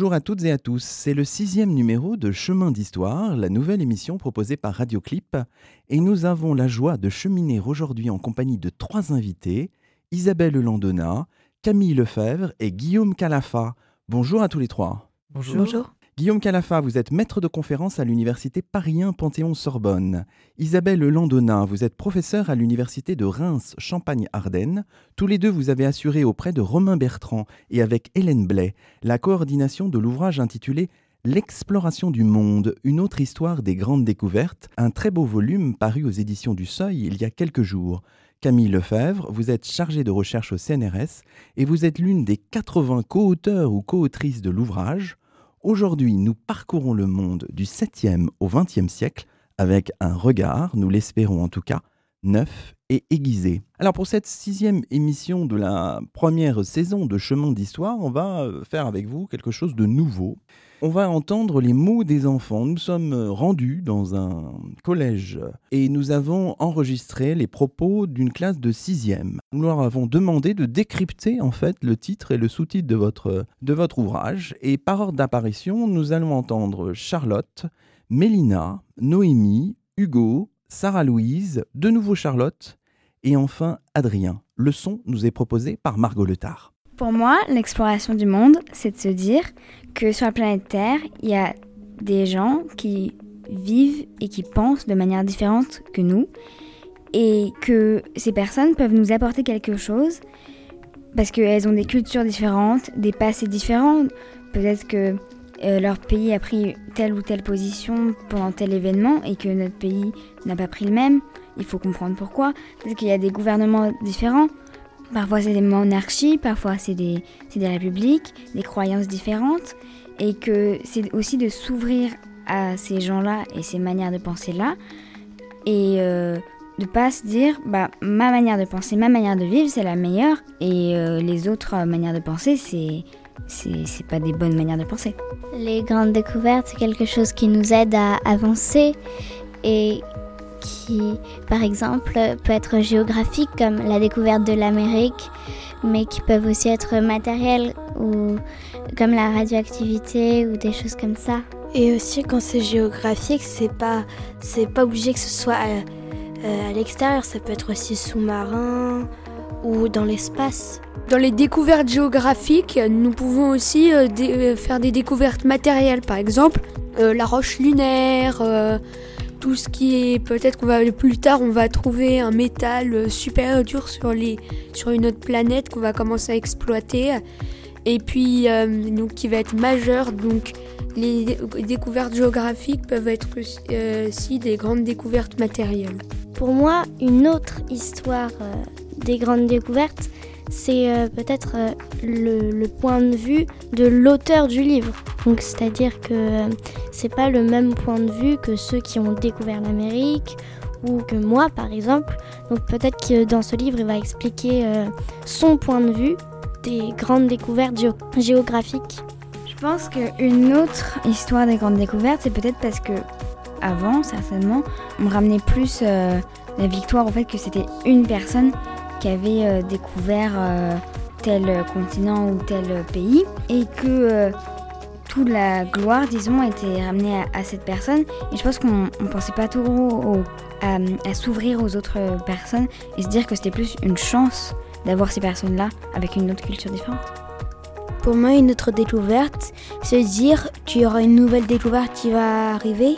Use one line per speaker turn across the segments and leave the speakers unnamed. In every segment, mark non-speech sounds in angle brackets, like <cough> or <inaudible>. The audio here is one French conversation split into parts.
Bonjour à toutes et à tous, c'est le sixième numéro de Chemin d'Histoire, la nouvelle émission proposée par Radioclip, et nous avons la joie de cheminer aujourd'hui en compagnie de trois invités, Isabelle Landona, Camille Lefebvre et Guillaume Calafa. Bonjour à tous les trois.
Bonjour. Bonjour.
Guillaume Calafa, vous êtes maître de conférence à l'université Paris Panthéon-Sorbonne. Isabelle Landona, vous êtes professeure à l'université de Reims Champagne-Ardenne. Tous les deux, vous avez assuré auprès de Romain Bertrand et avec Hélène Blais la coordination de l'ouvrage intitulé L'exploration du monde, une autre histoire des grandes découvertes, un très beau volume paru aux éditions du Seuil il y a quelques jours. Camille Lefebvre, vous êtes chargée de recherche au CNRS et vous êtes l'une des 80 co-auteurs ou co-autrices de l'ouvrage. Aujourd'hui, nous parcourons le monde du 7e au 20e siècle avec un regard, nous l'espérons en tout cas, neuf et aiguisé. Alors pour cette sixième émission de la première saison de Chemin d'Histoire, on va euh, faire avec vous quelque chose de nouveau. On va entendre les mots des enfants. Nous sommes rendus dans un collège et nous avons enregistré les propos d'une classe de sixième. Nous leur avons demandé de décrypter en fait le titre et le sous-titre de votre, de votre ouvrage. Et par ordre d'apparition, nous allons entendre Charlotte, Mélina, Noémie, Hugo, Sarah-Louise, de nouveau Charlotte et enfin Adrien. Le son nous est proposé par Margot Letard.
Pour moi, l'exploration du monde, c'est de se dire que sur la planète Terre, il y a des gens qui vivent et qui pensent de manière différente que nous et que ces personnes peuvent nous apporter quelque chose parce qu'elles ont des cultures différentes, des passés différents. Peut-être que euh, leur pays a pris telle ou telle position pendant tel événement et que notre pays n'a pas pris le même. Il faut comprendre pourquoi. Peut-être qu'il y a des gouvernements différents. Parfois c'est des monarchies, parfois c'est des, des républiques, des croyances différentes. Et que c'est aussi de s'ouvrir à ces gens-là et ces manières de penser-là. Et euh, de pas se dire, bah, ma manière de penser, ma manière de vivre, c'est la meilleure. Et euh, les autres manières de penser, c'est c'est pas des bonnes manières de penser.
Les grandes découvertes, c'est quelque chose qui nous aide à avancer et qui, par exemple, peut être géographique comme la découverte de l'Amérique, mais qui peuvent aussi être matérielles ou comme la radioactivité ou des choses comme ça.
Et aussi quand c'est géographique, c'est pas c'est pas obligé que ce soit à, euh, à l'extérieur, ça peut être aussi sous-marin ou dans l'espace.
Dans les découvertes géographiques, nous pouvons aussi euh, euh, faire des découvertes matérielles, par exemple la roche lunaire, tout ce qui est peut-être qu'on va plus tard on va trouver un métal euh, super dur sur les sur une autre planète qu'on va commencer à exploiter et puis euh, donc qui va être majeur donc les découvertes géographiques peuvent être euh, aussi des grandes découvertes matérielles.
Pour moi, une autre histoire des grandes découvertes, c'est euh, peut-être euh, le, point de vue de l'auteur du livre. Donc c'est-à-dire que euh, c'est pas le même point de vue que ceux qui ont découvert l'Amérique ou que moi par exemple. Donc peut-être que dans ce livre il va expliquer son point de vue des grandes découvertes géographiques.
Je pense qu'une autre histoire des grandes découvertes, c'est peut-être parce que avant, certainement, on me ramenait plus la victoire au fait que c'était une personne qui avait euh, découvert euh, tel continent ou tel pays et que euh, toute la gloire, disons, était ramenée à, cette personne. Et je pense qu'on ne pensait pas trop à, à s'ouvrir aux autres personnes et se dire que c'était plus une chance d'avoir ces personnes-là avec une autre culture différente.
Pour moi, une autre découverte, c'est dire qu'il y aura une nouvelle découverte qui va arriver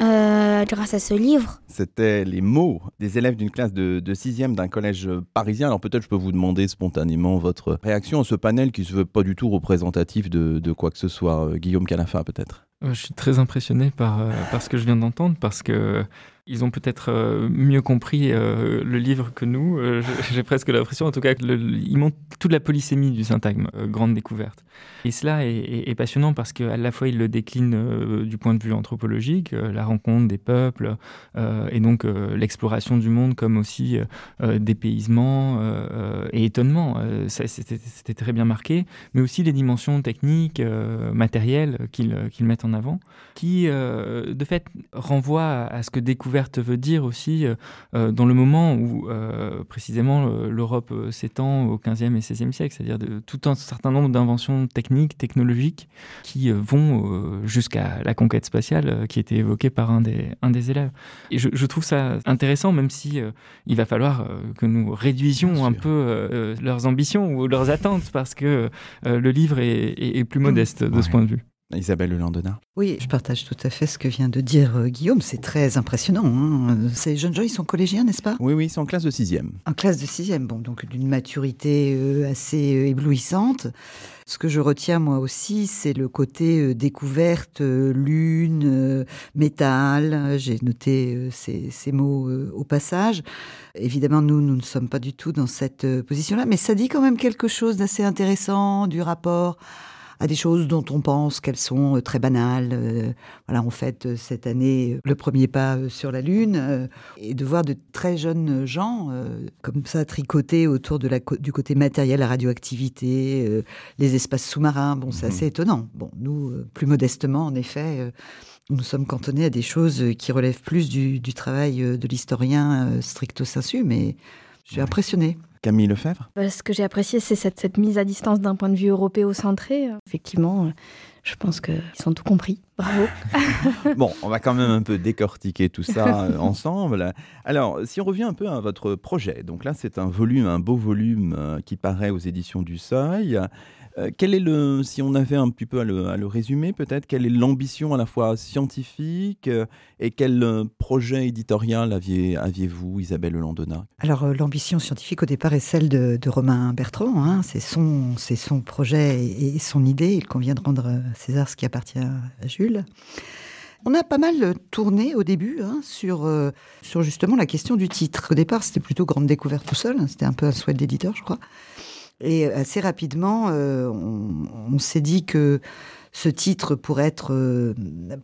euh, grâce à ce livre.
C'était les mots des élèves d'une classe de, 6e d'un collège parisien. Alors peut-être je peux vous demander spontanément votre réaction à ce panel qui ne se veut pas du tout représentatif de, quoi que ce soit. Euh, Guillaume Calafa peut-être
euh, Je suis très impressionné par, par ce que je viens d'entendre parce que Ils ont peut-être euh, mieux compris euh, le livre que nous. Euh, <laughs> j'ai presque l'impression, en tout cas, qu'ils montrent toute la polysémie du syntagme, grande découverte. Et cela est, passionnant parce qu'à la fois, ils le déclinent du point de vue anthropologique, la rencontre des peuples, et donc l'exploration du monde comme aussi dépaysement et étonnement. C'était très bien marqué, mais aussi les dimensions techniques, matérielles qu'ils mettent en avant, qui, de fait, renvoient à ce que découverte veut dire aussi euh, euh, dans le moment où euh, précisément l'Europe s'étend au 15e et 16e siècle, c'est-à-dire de tout un certain nombre d'inventions techniques, technologiques qui vont jusqu'à la conquête spatiale qui était évoquée par un des, un des élèves. Et je, trouve ça intéressant, même si il va falloir que nous réduisions un peu leurs ambitions ou leurs attentes, parce que le livre est, plus modeste de ce point de vue.
Isabelle Landena.
Oui, je partage tout à fait ce que vient de dire euh, Guillaume. C'est très impressionnant. Hein. Ces jeunes gens, ils sont collégiens, n'est-ce pas?
Oui, oui, ils sont en classe de sixième.
En classe de sixième, bon, donc d'une maturité euh, assez euh, éblouissante. Ce que je retiens moi aussi, c'est le côté découverte, lune, métal. J'ai noté ces, ces, mots au passage. Évidemment, nous, nous ne sommes pas du tout dans cette position-là, mais ça dit quand même quelque chose d'assez intéressant du rapport à des choses dont on pense qu'elles sont euh, très banales. Euh, voilà, on fête euh, cette année le premier pas sur la Lune, et de voir de très jeunes gens comme ça tricoter autour de la, du côté matériel, la radioactivité, les espaces sous-marins. Bon, c'est mhm. assez étonnant. Bon, nous, plus modestement, en effet, nous sommes cantonnés à des choses qui relèvent plus du, du travail de l'historien stricto sensu, mais je suis impressionné.
Camille Lefebvre?
Bah, Ce que j'ai apprécié, c'est cette, mise à distance d'un point de vue européocentré. Effectivement, euh, je pense qu'ils ont tout compris. Bravo. <laughs> <laughs>
bon, on va quand même un peu décortiquer tout ça euh, ensemble. Alors, si on revient un peu à votre projet, donc là, c'est un volume, un beau volume euh, qui paraît aux éditions du Seuil. Euh, est le, si on avait un petit peu à le, résumer, peut-être, quelle est l'ambition à la fois scientifique euh, et quel euh, projet éditorial aviez, aviez-vous, Isabelle Landona
Alors, l'ambition scientifique au départ est celle de, Romain Bertrand. Hein. C'est son, c'est son projet et, son idée. Il convient de rendre à César ce qui appartient à Jules. On a pas mal tourné au début hein, sur, sur justement la question du titre. Au départ, c'était plutôt grande découverte tout seul. Hein. C'était un peu un souhait d'éditeur, je crois. Et assez rapidement, euh, on, s'est dit que ce titre pourrait être euh,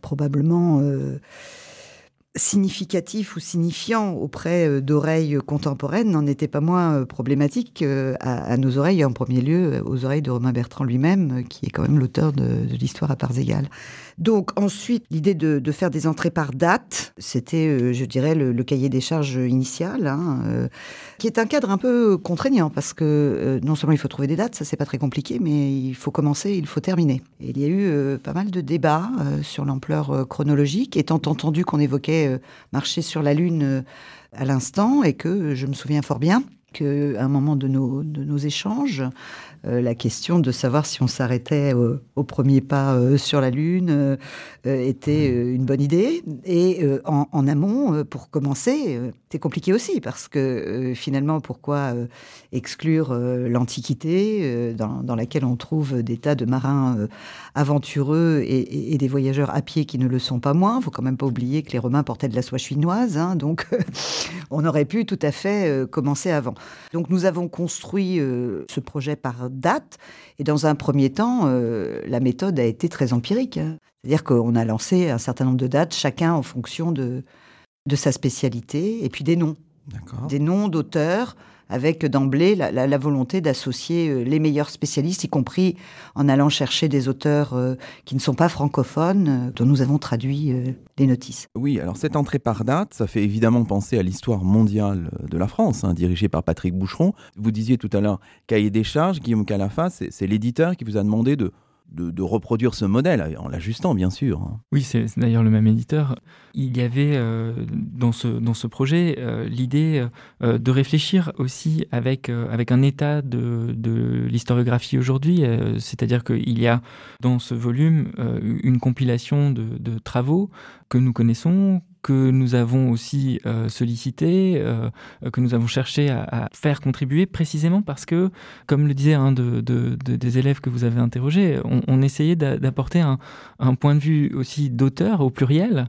probablement euh, significatif ou signifiant auprès d'oreilles contemporaines n'en était pas moins problématique à, nos oreilles, en premier lieu aux oreilles de Romain Bertrand lui-même, qui est quand même l'auteur de l'histoire à parts égales. Donc ensuite, l'idée de, faire des entrées par date, c'était, euh, je dirais, le, cahier des charges initial, hein, euh, qui est un cadre un peu contraignant parce que euh, non seulement il faut trouver des dates, ça c'est pas très compliqué, mais il faut commencer, il faut terminer. Il y a eu pas mal de débats sur l'ampleur chronologique, étant entendu qu'on évoquait marcher sur la Lune à l'instant et que je me souviens fort bien qu'à un moment de nos, de nos échanges, euh, la question de savoir si on s'arrêtait au, premier pas euh, sur la Lune euh, était une bonne idée. Et en, amont, pour commencer, c'est compliqué aussi, parce que finalement, pourquoi exclure l'Antiquité, dans, laquelle on trouve des tas de marins aventureux et, des voyageurs à pied qui ne le sont pas moins Il faut quand même pas oublier que les Romains portaient de la soie chinoise, hein, donc <laughs> on aurait pu tout à fait commencer avant. Donc nous avons construit ce projet par date. Et dans un premier temps, euh, la méthode a été très empirique. Hein. C'est-à-dire qu'on a lancé un certain nombre de dates, chacun en fonction de, de sa spécialité, et puis des noms. Des noms d'auteurs avec d'emblée la, volonté d'associer euh, les meilleurs spécialistes, y compris en allant chercher des auteurs euh, qui ne sont pas francophones, euh, dont nous avons traduit les notices.
Oui, alors cette entrée par date, ça fait évidemment penser à l'histoire mondiale de la France, hein, dirigée par Patrick Boucheron. Vous disiez tout à l'heure, cahier des charges, Guillaume Calafa, c'est l'éditeur qui vous a demandé de de, reproduire ce modèle, en l'ajustant bien sûr. Hein.
Oui, c'est d'ailleurs le même éditeur. Il y avait euh, dans, ce, dans ce projet euh, l'idée euh, de réfléchir aussi avec, avec un état de, de l'historiographie aujourd'hui, c'est-à-dire qu'il y a dans ce volume une compilation de, de travaux que nous connaissons, que nous avons aussi sollicité, que nous avons cherché à, faire contribuer précisément parce que, comme le disait un de, des élèves que vous avez interrogé, on, essayait d'apporter un, point de vue aussi d'auteur au pluriel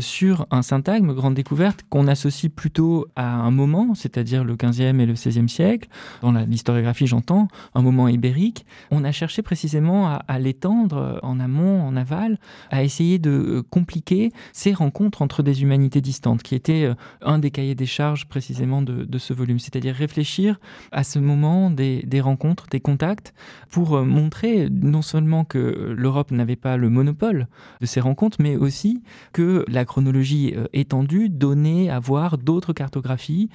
sur un syntagme grande découverte qu'on associe plutôt à un moment, c'est-à-dire le 15e et le 16e siècle, dans l'historiographie j'entends, un moment ibérique. On a cherché précisément à, l'étendre en amont, en aval, à essayer de euh, compliquer ces rencontres entre des humanités distantes, qui était euh, un des cahiers des charges précisément de, ce volume, c'est-à-dire réfléchir à ce moment des, des rencontres, des contacts, pour euh, montrer non seulement que l'Europe n'avait pas le monopole de ces rencontres, mais aussi que la chronologie étendue donnait à voir d'autres cartographies,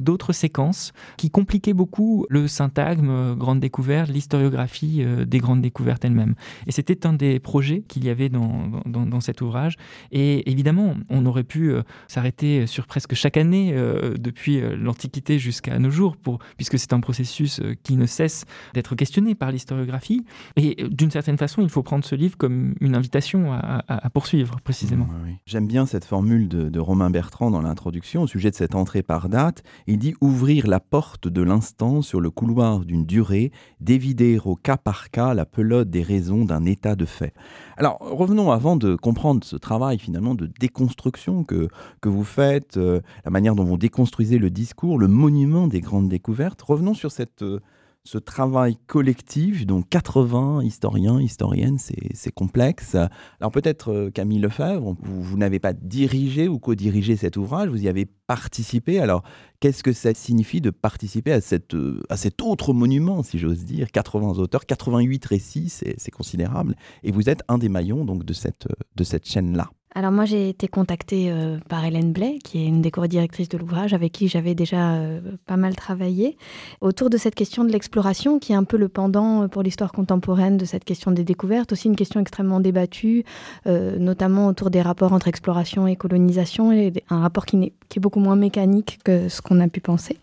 d'autres séquences qui compliquaient beaucoup le syntagme grande découverte, l'historiographie des grandes découvertes elles-mêmes. Et c'était un des projets qu'il y avait dans, dans, cet ouvrage. Et évidemment, on aurait pu euh, s'arrêter sur presque chaque année euh, depuis euh, l'Antiquité jusqu'à nos jours, puisque c'est un processus qui ne cesse d'être questionné par l'historiographie. Et d'une certaine façon, il faut prendre ce livre comme une invitation à, poursuivre, précisément.
J'aime bien cette formule de, de Romain Bertrand dans l'introduction au sujet de cette entrée par date. Il dit ouvrir la porte de l'instant sur le couloir d'une durée, d'évider au cas par cas la pelote des raisons d'un état de fait. Alors revenons avant de comprendre ce travail finalement de déconstruction que, que vous faites, euh, la manière dont vous déconstruisez le discours, le monument des grandes découvertes. Revenons sur cette... Euh, ce travail collectif, donc 80 historiens, historiennes, c'est complexe. Alors peut-être euh, Camille Lefebvre, vous, vous n'avez pas dirigé ou co-dirigé cet ouvrage, vous y avez participé. Alors qu'est-ce que ça signifie de participer à, euh, cet autre monument, si j'ose dire? 80 auteurs, 88 récits, c'est considérable. Et vous êtes un des maillons donc, de cette, de cette chaîne-là.
Alors moi j'ai été contactée euh, par Hélène Blais, qui est une des co-directrices de l'ouvrage, avec qui j'avais déjà euh, pas mal travaillé, autour de cette question de l'exploration, qui est un peu le pendant euh, pour l'histoire contemporaine de cette question des découvertes, aussi une question extrêmement débattue, notamment autour des rapports entre exploration et colonisation, et un rapport qui est beaucoup moins mécanique que ce qu'on a pu penser.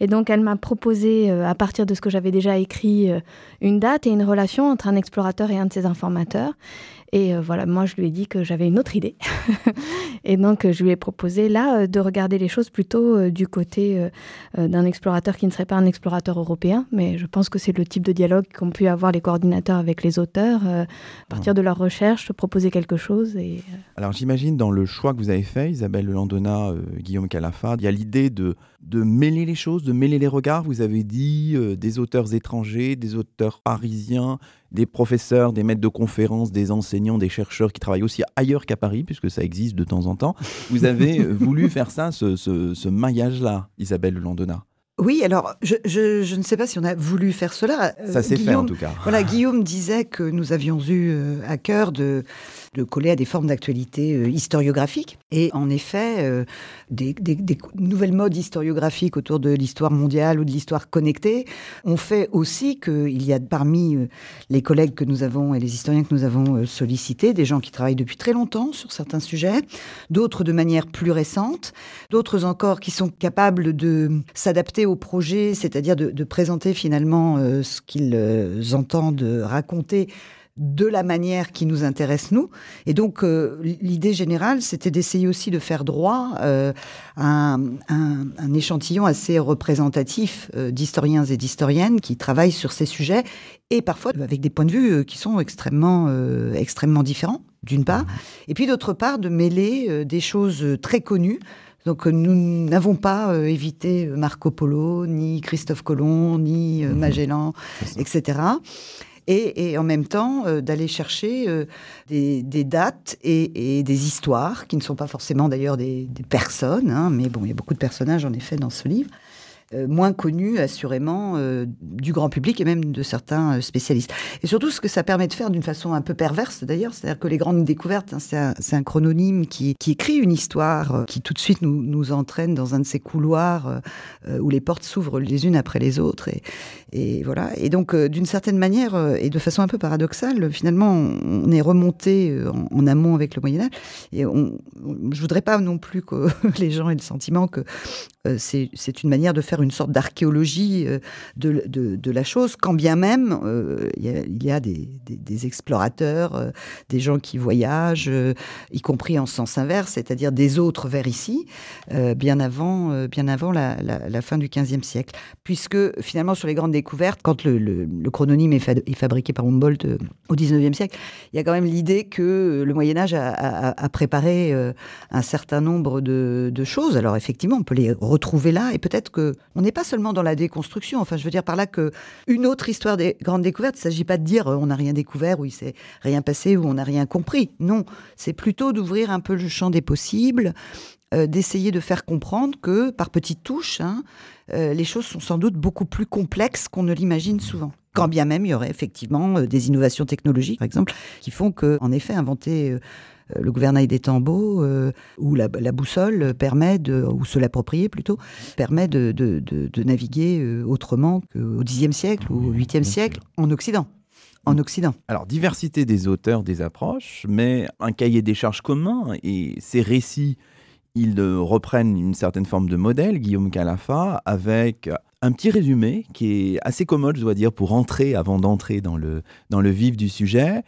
Et donc elle m'a proposé, à partir de ce que j'avais déjà écrit, une date et une relation entre un explorateur et un de ses informateurs. Et euh, voilà, moi, je lui ai dit que j'avais une autre idée. <laughs> et donc, je lui ai proposé là euh, de regarder les choses plutôt euh, du côté d'un explorateur qui ne serait pas un explorateur européen. Mais je pense que c'est le type de dialogue qu'ont pu avoir les coordinateurs avec les auteurs, à partir de leurs recherches, proposer quelque chose. Et,
Alors, j'imagine dans le choix que vous avez fait, Isabelle Landona, Guillaume Calafard, il y a l'idée de, de mêler les choses, de mêler les regards. Vous avez dit des auteurs étrangers, des auteurs parisiens, des professeurs, des maîtres de conférences, des enseignants, des chercheurs qui travaillent aussi ailleurs qu'à Paris, puisque ça existe de temps en temps. Vous avez euh, <laughs> voulu faire ça, ce, maillage-là, Isabelle Landona
oui, alors je, je, ne sais pas si on a voulu faire cela.
Ça s'est fait en tout cas.
Voilà, Guillaume disait que nous avions eu euh, à cœur de de coller à des formes d'actualité euh, historiographique. Et en effet, euh, des, nouvelles modes historiographiques autour de l'histoire mondiale ou de l'histoire connectée ont fait aussi qu'il y a parmi euh, les collègues que nous avons et les historiens que nous avons sollicités, des gens qui travaillent depuis très longtemps sur certains sujets, d'autres de manière plus récente, d'autres encore qui sont capables de s'adapter au projet, c'est-à-dire de, de, présenter finalement ce qu'ils entendent raconter de la manière qui nous intéresse nous. Et donc euh, l'idée générale, c'était d'essayer aussi de faire droit euh, à un, échantillon assez représentatif euh, d'historiens et d'historiennes qui travaillent sur ces sujets et parfois avec des points de vue qui sont extrêmement, extrêmement différents, d'une part, et puis d'autre part de mêler des choses très connues. Donc nous n'avons pas évité Marco Polo, ni Christophe Colomb, ni Magellan, etc et, en même temps euh, d'aller chercher euh, des, dates et, des histoires qui ne sont pas forcément d'ailleurs des, personnes, hein, mais bon, il y a beaucoup de personnages en effet dans ce livre. Euh, moins connu assurément euh, du grand public et même de certains euh, spécialistes. Et surtout ce que ça permet de faire d'une façon un peu perverse d'ailleurs, c'est-à-dire que les grandes découvertes, hein, c'est un, chrononyme qui, écrit une histoire qui tout de suite nous, nous entraîne dans un de ces couloirs où les portes s'ouvrent les unes après les autres. Et, voilà. Et donc d'une certaine manière et de façon un peu paradoxale, finalement on est remonté en, amont avec le Moyen Âge. Et on, je voudrais pas non plus que <laughs> les gens aient le sentiment que c'est une manière de faire une sorte d'archéologie de, de, la chose, quand bien même il y a, des, explorateurs, des gens qui voyagent, y compris en sens inverse, c'est-à-dire des autres vers ici, bien avant, bien avant la, fin du XVe siècle. Puisque finalement, sur les grandes découvertes, quand le, le, chrononyme est, fabriqué par Humboldt au XIXe siècle, il y a quand même l'idée que le Moyen Âge a, préparé un certain nombre de choses. Alors effectivement, on peut les retrouver là, et peut-être que on n'est pas seulement dans la déconstruction. Enfin, je veux dire par là que une autre histoire des grandes découvertes, il ne s'agit pas de dire euh, on n'a rien découvert ou il s'est rien passé ou on n'a rien compris. Non, c'est plutôt d'ouvrir un peu le champ des possibles, euh, d'essayer de faire comprendre que par petites touches, hein, euh, les choses sont sans doute beaucoup plus complexes qu'on ne l'imagine souvent. Quand bien même il y aurait effectivement des innovations technologiques, par exemple, qui font que, en effet, inventer le gouvernail des tambours euh, ou la, boussole permet de, ou se l'approprier plutôt, permet de, naviguer euh, autrement qu'au Xe siècle ou au 8e siècle en Occident en mm. Occident.
Alors, diversité des auteurs, des approches, mais un cahier des charges commun et ces récits, ils reprennent une certaine forme de modèle, Guillaume Calafa, avec un petit résumé qui est assez commode, je dois dire, pour entrer avant d'entrer dans le, dans le vif du sujet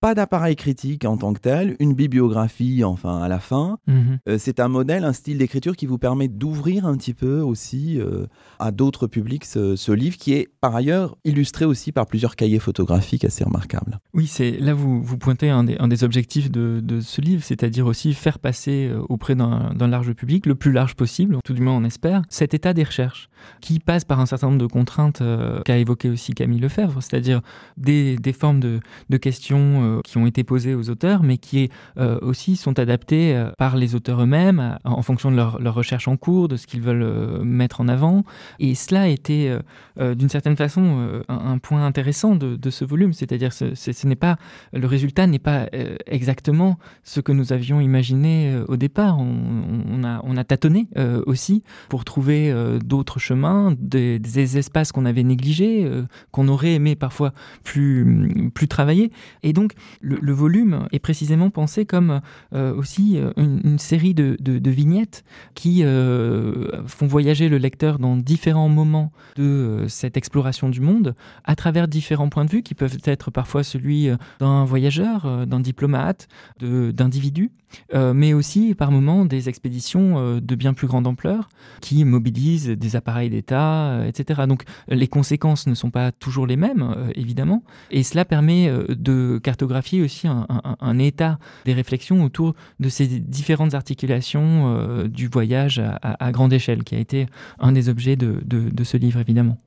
pas d'appareil critique en tant que tel, une bibliographie enfin à la fin. Mhm. Euh, c'est un modèle, un style d'écriture qui vous permet d'ouvrir un petit peu aussi euh, à d'autres publics ce, livre qui est par ailleurs illustré aussi par plusieurs cahiers photographiques assez remarquables.
Oui, c'est là vous, vous pointez un des, un des objectifs de, de ce livre, c'est-à-dire aussi faire passer euh, auprès d'un large public, le plus large possible, tout du moins on espère, cet état des recherches qui passe par un certain nombre de contraintes qu'a évoqué aussi Camille Lefebvre, c'est-à-dire des, des, formes de, de questions euh, qui ont été posées aux auteurs, mais qui euh, aussi sont adaptées euh, par les auteurs eux-mêmes en fonction de leur, recherche en cours, de ce qu'ils veulent mettre en avant. Et cela a été, d'une certaine façon, un, point intéressant de, ce volume, c'est-à-dire ce, ce n'est pas le résultat n'est pas exactement ce que nous avions imaginé au départ. On, a, on a tâtonné aussi pour trouver d'autres chemins, des, des espaces qu'on avait négligés, qu'on aurait aimé parfois plus, plus travailler. Et donc, le, volume est précisément pensé comme euh, aussi euh, une, série de, vignettes qui euh, font voyager le lecteur dans différents moments de cette exploration du monde à travers différents points de vue qui peuvent être parfois celui d'un voyageur, d'un diplomate, d'individus, mais aussi par moments des expéditions de bien plus grande ampleur qui mobilisent des appareils d'État, etc. Donc les conséquences ne sont pas toujours les mêmes, évidemment, et cela permet de cartographier aussi un, état des réflexions autour de ces différentes articulations euh, du voyage à, grande échelle, qui a été un des objets de ce livre, évidemment.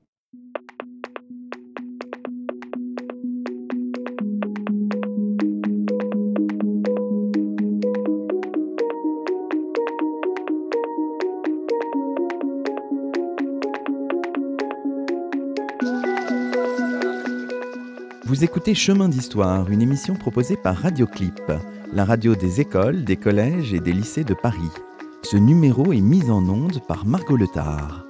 Vous écoutez Chemin d'Histoire, une émission proposée par Radioclip, la radio des écoles, des collèges et des lycées de Paris. Ce numéro est mis en onde par Margot Letard.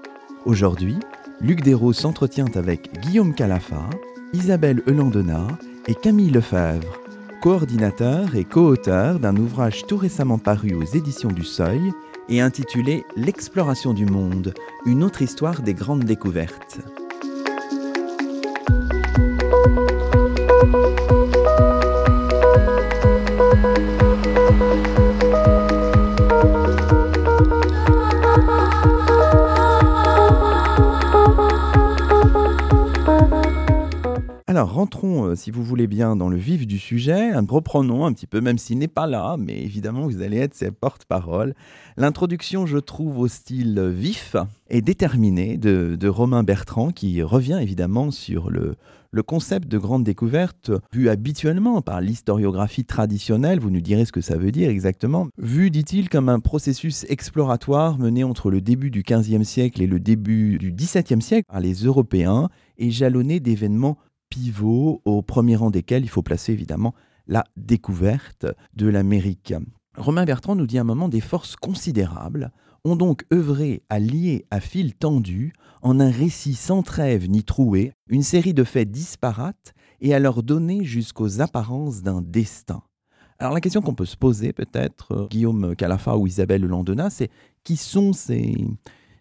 Aujourd'hui, Luc Dérault s'entretient avec Guillaume Calafa, Isabelle Eulandena et Camille Lefebvre, coordinateur et co-auteur d'un ouvrage tout récemment paru aux éditions du Seuil et intitulé L'exploration du monde, une autre histoire des grandes découvertes. Alors rentrons, euh, si vous voulez bien, dans le vif du sujet. Reprenons un petit peu, même s'il n'est pas là, mais évidemment vous allez être ses porte-parole. L'introduction, je trouve, au style vif et déterminé de, Romain Bertrand, qui revient évidemment sur le, le concept de grande découverte, vu habituellement par l'historiographie traditionnelle, vous nous direz ce que ça veut dire exactement, vu, dit-il, comme un processus exploratoire mené entre le début du XVe siècle et le début du XVIIe siècle par les Européens et jalonné d'événements pivots, au premier rang desquels il faut placer évidemment la découverte de l'Amérique. Romain Bertrand nous dit à un moment des forces considérables ont donc œuvré à lier à fil tendu, en un récit sans trêve ni troué, une série de faits disparates et à leur donner jusqu'aux apparences d'un destin. Alors la question qu'on peut se poser peut-être, euh, Guillaume Calafa ou Isabelle Landena, c'est qui sont ces,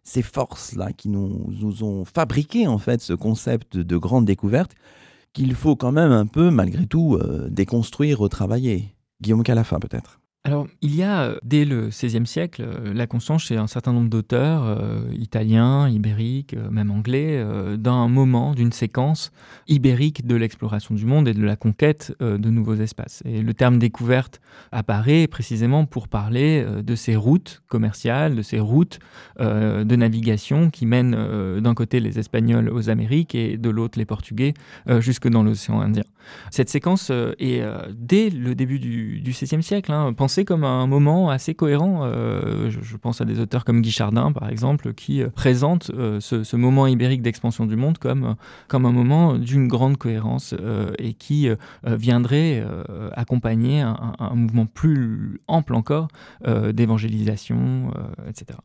ces forces-là qui nous, nous, ont fabriqué en fait ce concept de grande découverte qu'il faut quand même un peu, malgré tout, euh, déconstruire, retravailler? Guillaume Calafa, peut-être.
Alors, il y a, euh, dès le XVIe siècle, euh, la conscience chez un certain nombre d'auteurs, euh, italiens, ibériques, même anglais, d'un moment, d'une séquence ibérique de l'exploration du monde et de la conquête de nouveaux espaces. Et le terme découverte apparaît précisément pour parler de ces routes commerciales, de ces routes de navigation qui mènent d'un côté les Espagnols aux Amériques et de l'autre les Portugais jusque dans l'océan Indien. Cette séquence est, dès le début du XVIe siècle, hein, c'est comme un moment assez cohérent. Euh, je, pense à des auteurs comme Guy Chardin, par exemple, qui euh, présentent euh, ce, moment ibérique d'expansion du monde comme, comme un moment d'une grande cohérence et qui viendrait accompagner un, mouvement plus ample encore d'évangélisation, etc.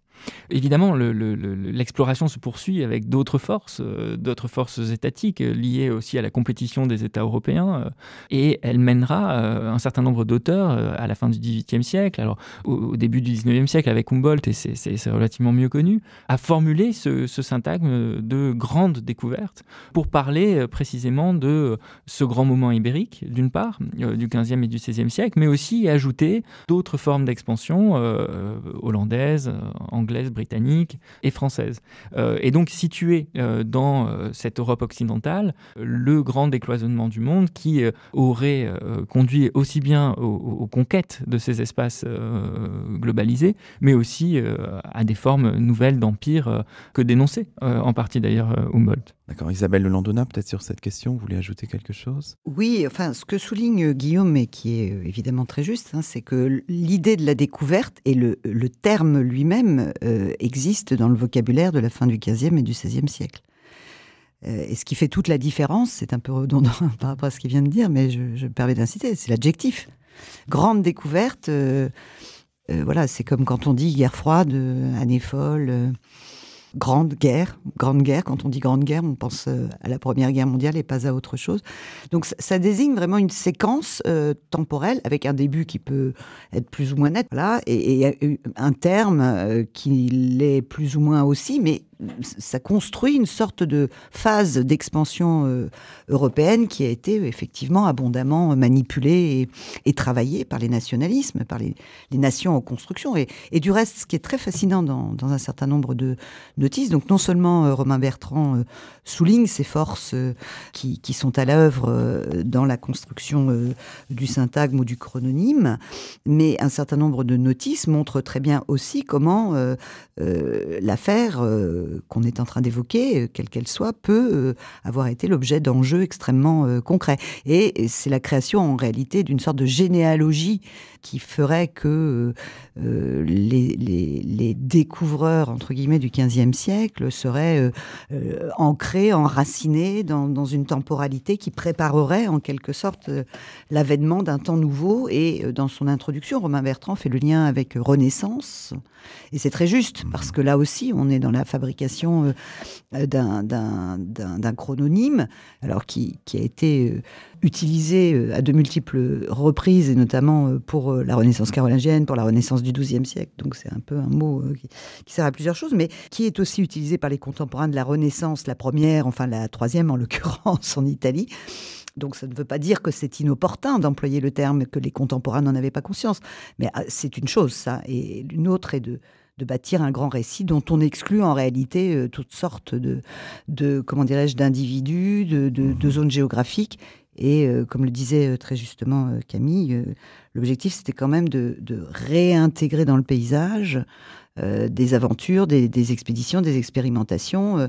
Évidemment, l'exploration se poursuit avec d'autres forces, euh, d'autres forces étatiques euh, liées aussi à la compétition des États européens, euh, et elle mènera un certain nombre d'auteurs à la fin du XVIIIe siècle, alors au, début du XIXe siècle avec Humboldt, et c'est relativement mieux connu, à formuler ce, ce, syntagme de grande découverte pour parler précisément de ce grand moment ibérique, d'une part, du XVe et du XVIe siècle, mais aussi ajouter d'autres formes d'expansion hollandaises, anglaises, anglaise, britannique et française. Euh, et donc situé euh, dans euh, cette Europe occidentale, le grand décloisonnement du monde qui aurait conduit aussi bien aux, conquêtes de ces espaces globalisés, mais aussi à des formes nouvelles d'empire que dénonçait en partie d'ailleurs Humboldt.
D'accord. Isabelle Lelandona, peut-être sur cette question, vous voulez ajouter quelque chose?
Oui, enfin, ce que souligne Guillaume, et qui est évidemment très juste, hein, c'est que l'idée de la découverte et le, le terme lui-même euh, existe dans le vocabulaire de la fin du XVe et du XVIe siècle. Euh, et ce qui fait toute la différence, c'est un peu redondant <laughs> par rapport à ce qu'il vient de dire, mais je, me permets d'inciter, c'est l'adjectif. Grande découverte, euh, voilà, c'est comme quand on dit guerre froide, année folle grande guerre. Grande guerre, quand on dit grande guerre, on pense euh, à la Première Guerre mondiale et pas à autre chose. Donc ça, désigne vraiment une séquence euh, temporelle avec un début qui peut être plus ou moins net, et, et un terme euh, qui l'est plus ou moins aussi, mais ça construit une sorte de phase d'expansion euh, européenne qui a été effectivement abondamment manipulée et, travaillée par les nationalismes, par les, nations en construction. Et, du reste, ce qui est très fascinant dans, un certain nombre de notices, donc non seulement euh, Romain Bertrand euh, souligne ces forces qui, qui, sont à l'œuvre dans la construction du syntagme ou du chrononyme, mais un certain nombre de notices montrent très bien aussi comment l'affaire qu'on est en train d'évoquer, euh, quelle qu'elle soit, peut euh, avoir été l'objet d'enjeux extrêmement euh, concrets. Et c'est la création en réalité d'une sorte de généalogie qui ferait que les, découvreurs, entre guillemets, du XVe siècle seraient ancrés, enracinés dans, dans, une temporalité qui préparerait en quelque sorte l'avènement d'un temps nouveau. Et dans son introduction, Romain Bertrand fait le lien avec Renaissance. Et c'est très juste, parce que là aussi, on est dans la fabrication euh, d'un chrononyme, alors qui, a été euh, utilisé euh, à de multiples reprises, et notamment pour la Renaissance carolingienne, pour la Renaissance du XIIe siècle. Donc c'est un peu un mot qui, sert à plusieurs choses, mais qui est aussi utilisé par les contemporains de la Renaissance, la première, enfin la troisième en <laughs> l'occurrence en Italie. Donc ça ne veut pas dire que c'est inopportun d'employer le terme, que les contemporains n'en avaient pas conscience. Mais ah, c'est une chose, ça. Et une autre est de, de bâtir un grand récit dont on exclut en réalité euh, toutes sortes de, de comment dirais-je, d'individus, de, de, zones géographiques. Et euh, comme le disait euh, très justement Camille, l'objectif c'était quand même de, réintégrer dans le paysage euh, des aventures, des, expéditions, des expérimentations euh,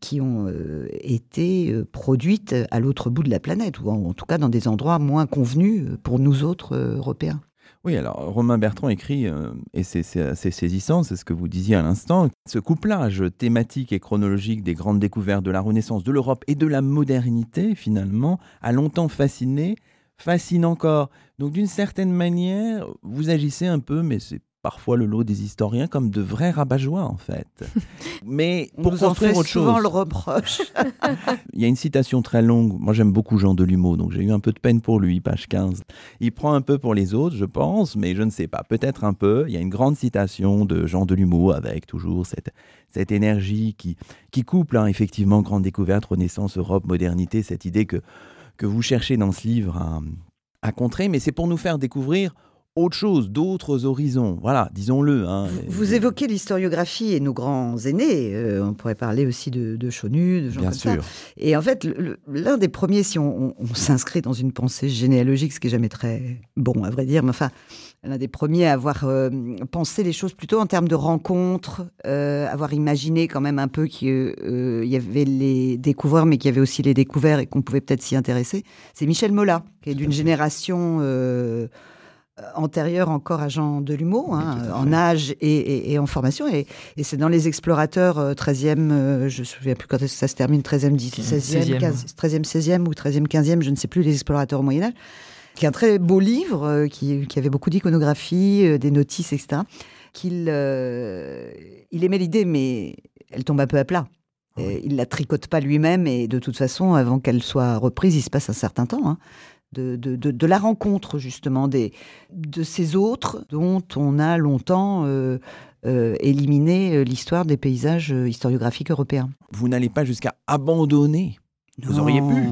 qui ont euh, été produites à l'autre bout de la planète, ou en, tout cas dans des endroits moins convenus pour nous autres Européens.
Oui, alors Romain Bertrand écrit, et c'est saisissant, c'est ce que vous disiez à l'instant, ce couplage thématique et chronologique des grandes découvertes de la Renaissance, de l'Europe et de la modernité, finalement, a longtemps fasciné, fascine encore. Donc d'une certaine manière, vous agissez un peu, mais c'est parfois le lot des historiens comme de vrais rabat en fait. <laughs> Mais pour
nous en
construire
fait
autre
souvent
chose.
le reproche. <laughs>
Il y a une citation très longue. Moi, j'aime beaucoup Jean Delumeau, donc j'ai eu un peu de peine pour lui, page 15. Il prend un peu pour les autres, je pense, mais je ne sais pas. Peut-être un peu. Il y a une grande citation de Jean Delumeau avec toujours cette, cette énergie qui, qui couple, hein, effectivement, grande découverte, Renaissance, Europe, modernité, cette idée que, que vous cherchez dans ce livre à, à contrer. Mais c'est pour nous faire découvrir autre chose, d'autres horizons. Voilà, disons-le. hein.
Vous, vous évoquez l'historiographie et nos grands aînés. euh, on pourrait parler aussi de, de Chonu, de gens
Bien
comme ça.
sûr.
Et en fait, l'un des premiers, si on, on- on s'inscrit dans une pensée généalogique, ce qui est jamais très bon, à vrai dire, mais enfin, l'un des premiers à avoir euh, pensé les choses plutôt en termes de rencontres, euh, avoir imaginé quand même un peu qu'il euh, y avait les découvreurs, mais qu'il y avait aussi les découverts et qu'on pouvait peut-être s'y intéresser, c'est Michel Mola, qui est d'une génération antérieure encore à Jean Delumeau, hein,
Oui, à
en âge et, et- et en formation. Et, et c'est dans les explorateurs euh, 13e, euh, je ne me souviens plus quand ça se termine, 13e, 16e,
16e.
15, 13e, 16e ou 13e, 15e, je ne sais plus, les explorateurs au Moyen-Âge, qui est un très beau livre, euh, qui, qui avait beaucoup d'iconographie, euh, des notices, etc. Qu'il euh, il aimait l'idée, mais elle tombe un peu à plat. Il la tricote pas lui-même, et de toute façon, avant qu'elle soit reprise, il se passe un certain temps. hein, de, de- de- de la rencontre, justement, des, de ces autres dont on a longtemps euh, euh, éliminé euh, l'histoire des paysages historiographiques européens.
Vous n'allez pas jusqu'à abandonner Vous auriez pu.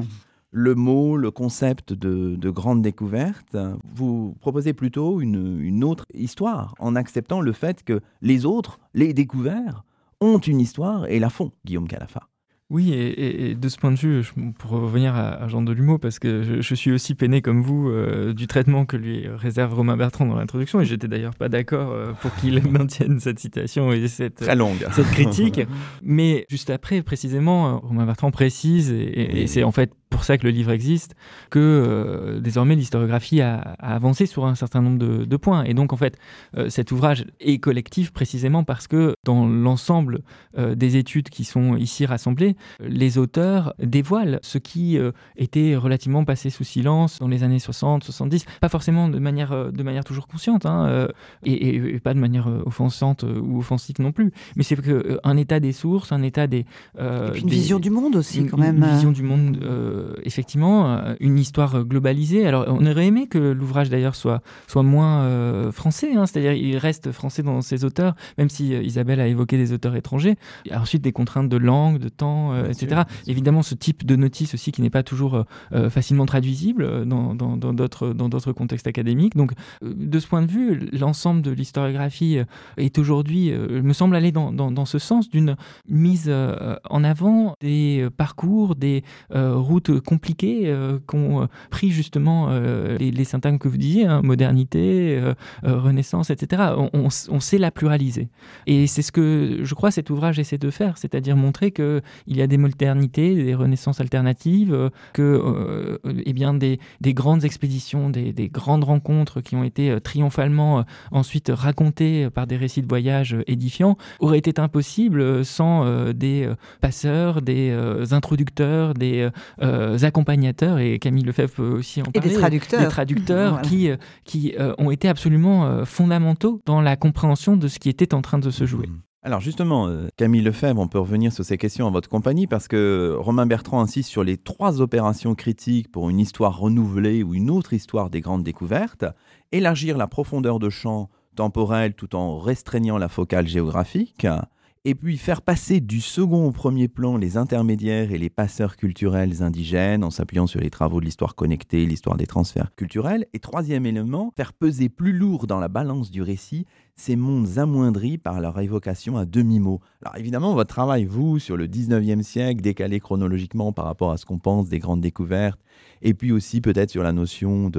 le mot, le concept de, de grande découverte. Vous proposez plutôt une, une autre histoire en acceptant le fait que les autres, les découverts, ont une histoire et la font, Guillaume Calafa.
Oui, et, et- et de ce point de vue, je- pour revenir à, à Jean Delumeau, parce que je, je suis aussi peiné comme vous euh, du traitement que lui réserve Romain Bertrand dans l'introduction, et j'étais d'ailleurs pas d'accord euh, pour qu'il <laughs> maintienne cette citation et cette,
Très longue.
cette critique. Mais juste après, précisément, euh, Romain Bertrand précise, et, et- c'est en fait pour ça que le livre existe, que euh, désormais l'historiographie a, a avancé sur un certain nombre de, de points. Et donc, en fait, euh, cet ouvrage est collectif précisément parce que dans l'ensemble euh, des études qui sont ici rassemblées, les auteurs dévoilent ce qui était relativement passé sous silence dans les années 60, 70, pas forcément de manière, de manière toujours consciente, hein, et, et- et pas de manière offensante ou offensive non plus. Mais c'est que euh, un état des sources, un état des...
Et puis une
des-
vision du monde aussi, quand même.
une vision du monde, effectivement, euh, une histoire globalisée. Alors, on aurait aimé que l'ouvrage d'ailleurs soit, soit moins euh, français, hein, c'est-à-dire il reste français dans ses auteurs, même si euh, Isabelle a évoqué des auteurs étrangers. Ensuite des contraintes de langue, de temps, euh,
Bien
etc.
bien.
Évidemment, ce type de notice aussi qui n'est pas toujours euh, euh, facilement traduisible euh, dans dans- dans d'autres dans d'autres contextes académiques. Donc, euh, de ce point de vue, l'ensemble de l'historiographie euh, est aujourd'hui, euh, me semble aller dans, dans, dans ce sens d'une mise euh, en avant des euh, parcours, des euh, routes compliquées euh, qu'ont euh, pris justement euh, les, les que vous disiez, hein, modernité, euh, renaissance, etc. On, sait la pluraliser. Et c'est ce que je crois cet ouvrage essaie de faire, c'est-à-dire montrer qu'il y a des modernités, des renaissances alternatives, que eh bien, des, des grandes expéditions, des, des grandes rencontres qui ont été triomphalement ensuite racontées par des récits de voyage édifiants auraient été impossibles sans des passeurs, des introducteurs, des euh, accompagnateurs, et Camille Lefebvre peut aussi en
Et
parler.
des traducteurs.
Des traducteurs
Voilà.
qui, euh, qui euh, ont été absolument euh, fondamentaux dans la compréhension de ce qui était en train de se jouer.
Mhm. Alors justement, euh, Camille Lefebvre, on peut revenir sur ces questions en votre compagnie parce que Romain Bertrand insiste sur les trois opérations critiques pour une histoire renouvelée ou une autre histoire des grandes découvertes. Élargir la profondeur de champ temporel tout en restreignant la focale géographique. Et puis faire passer du second au premier plan les intermédiaires et les passeurs culturels indigènes en s'appuyant sur les travaux de l'histoire connectée, l'histoire des transferts culturels. Et troisième élément, faire peser plus lourd dans la balance du récit ces mondes amoindris par leur évocation à demi-mot. Alors évidemment, votre travail, vous, sur le 19e siècle, décalé chronologiquement par rapport à ce qu'on pense des grandes découvertes, et puis aussi peut-être sur la notion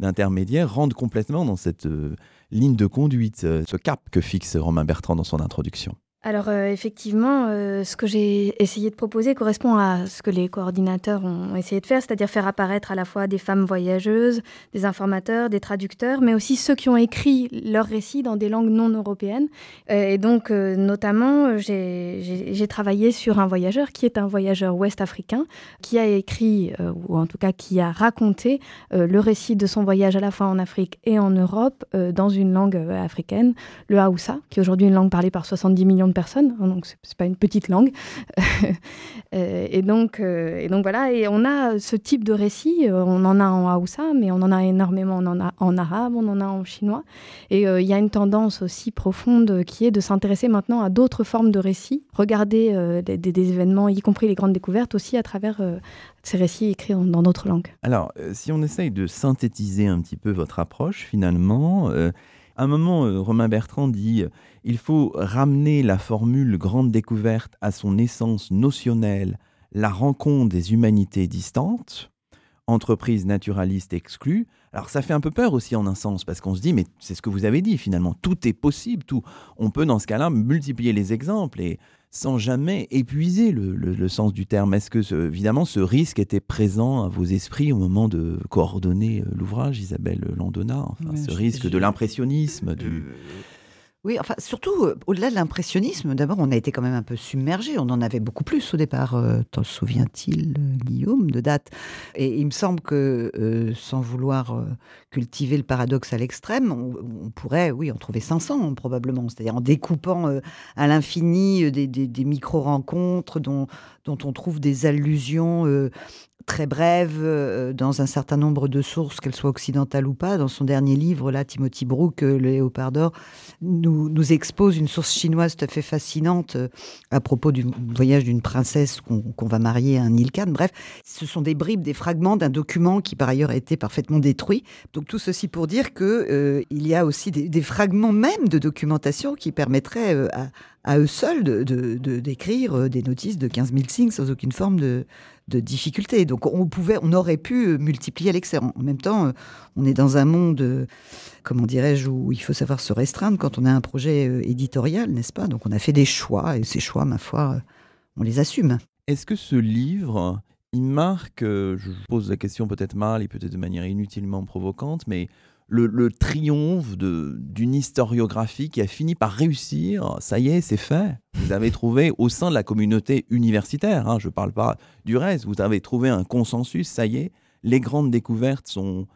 d'intermédiaire, rentre complètement dans cette euh, ligne de conduite, euh, ce cap que fixe Romain Bertrand dans son introduction.
Alors euh, effectivement, euh, ce que j'ai essayé de proposer correspond à ce que les coordinateurs ont essayé de faire, c'est-à-dire faire apparaître à la fois des femmes voyageuses, des informateurs, des traducteurs, mais aussi ceux qui ont écrit leurs récits dans des langues non européennes. Euh, et donc notamment, j'ai travaillé sur un voyageur qui est un voyageur ouest-africain, qui a écrit, ou en tout cas qui a raconté le récit de son voyage à la fois en Afrique et en Europe dans une langue africaine, le Haoussa, qui est aujourd'hui une langue parlée par 70 millions de personnes, hein, donc c'est pas une petite langue. <laughs> Euh, et, donc, euh, et donc voilà, et on a ce type de récit, euh, on en a en Haoussa, mais on en a énormément on en, a en arabe, on en a en chinois. Et il y a une tendance aussi profonde qui est de s'intéresser maintenant à d'autres formes de récits, regarder des, des, événements, y compris les grandes découvertes, aussi à travers ces récits écrits dans d'autres langues.
Alors, si on essaye de synthétiser un petit peu votre approche, finalement, à un moment, euh, Romain Bertrand dit euh, Il faut ramener la formule grande découverte à son essence notionnelle, la rencontre des humanités distantes, entreprise naturaliste exclue. Alors ça fait un peu peur aussi en un sens, parce qu'on se dit, mais c'est ce que vous avez dit finalement, tout est possible, tout. On peut dans ce cas-là multiplier les exemples et sans jamais épuiser le, sens du terme. Est-ce que, évidemment, ce risque était présent à vos esprits au moment de coordonner euh, l'ouvrage, Isabelle Landona enfin, Ce risque de l'impressionnisme, du...
Oui, enfin, surtout, euh, au-delà de l'impressionnisme, d'abord, on a été quand même un peu submergé. On en avait beaucoup plus au départ. Euh, t'en souviens-t-il, euh, Guillaume, de date Et il me semble que, sans vouloir cultiver le paradoxe à l'extrême, on, pourrait, oui, en trouver 500 probablement. C'est-à-dire en découpant à l'infini des, micro-rencontres dont, dont on trouve des allusions très brève euh, dans un certain nombre de sources, qu'elles soient occidentales ou pas. Dans son dernier livre, là, Timothy Brook, euh, Le Léopard d'Or, nous, expose une source chinoise tout à fait fascinante euh, à propos du voyage d'une princesse qu'on va marier à un Nilkan. Bref, ce sont des bribes, des fragments d'un document qui par ailleurs a été parfaitement détruit. Donc tout ceci pour dire que il y a aussi des, fragments même de documentation qui permettraient à, à eux seuls de, d'écrire des notices de 15 000 signes sans aucune forme de, de difficulté. Donc on pouvait, on aurait pu multiplier à l'excès. En même temps, on est dans un monde, comment dirais-je, où il faut savoir se restreindre quand on a un projet euh, éditorial, n'est-ce pas? Donc on a fait des choix et ces choix, ma foi, on les assume.
Est-ce que ce livre, il marque, euh, je pose la question peut-être mal et peut-être de manière inutilement provocante, mais le, triomphe d'une historiographie qui a fini par réussir. Ça y est, c'est fait. Vous avez trouvé au sein de la communauté universitaire, hein, je ne parle pas du reste, vous avez trouvé un consensus, ça y est, les grandes découvertes sont,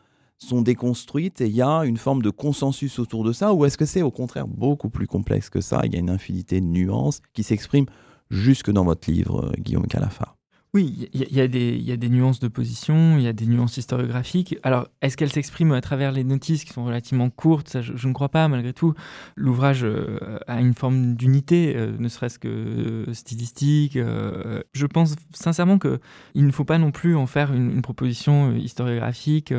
déconstruites et il y a une forme de consensus autour de ça, ou est-ce que c'est au contraire beaucoup plus complexe que ça? Il y a une infinité de nuances qui s'expriment jusque dans votre livre, euh, Guillaume Calafa.
Oui, il y, a des nuances de position, il y a des nuances historiographiques. Alors, est-ce qu'elles s'expriment à travers les notices qui sont relativement courtes? Je, ne crois pas, malgré tout. L'ouvrage euh, a une forme d'unité, euh, ne serait-ce que euh, stylistique. je pense sincèrement qu'il ne faut pas non plus en faire une, proposition historiographique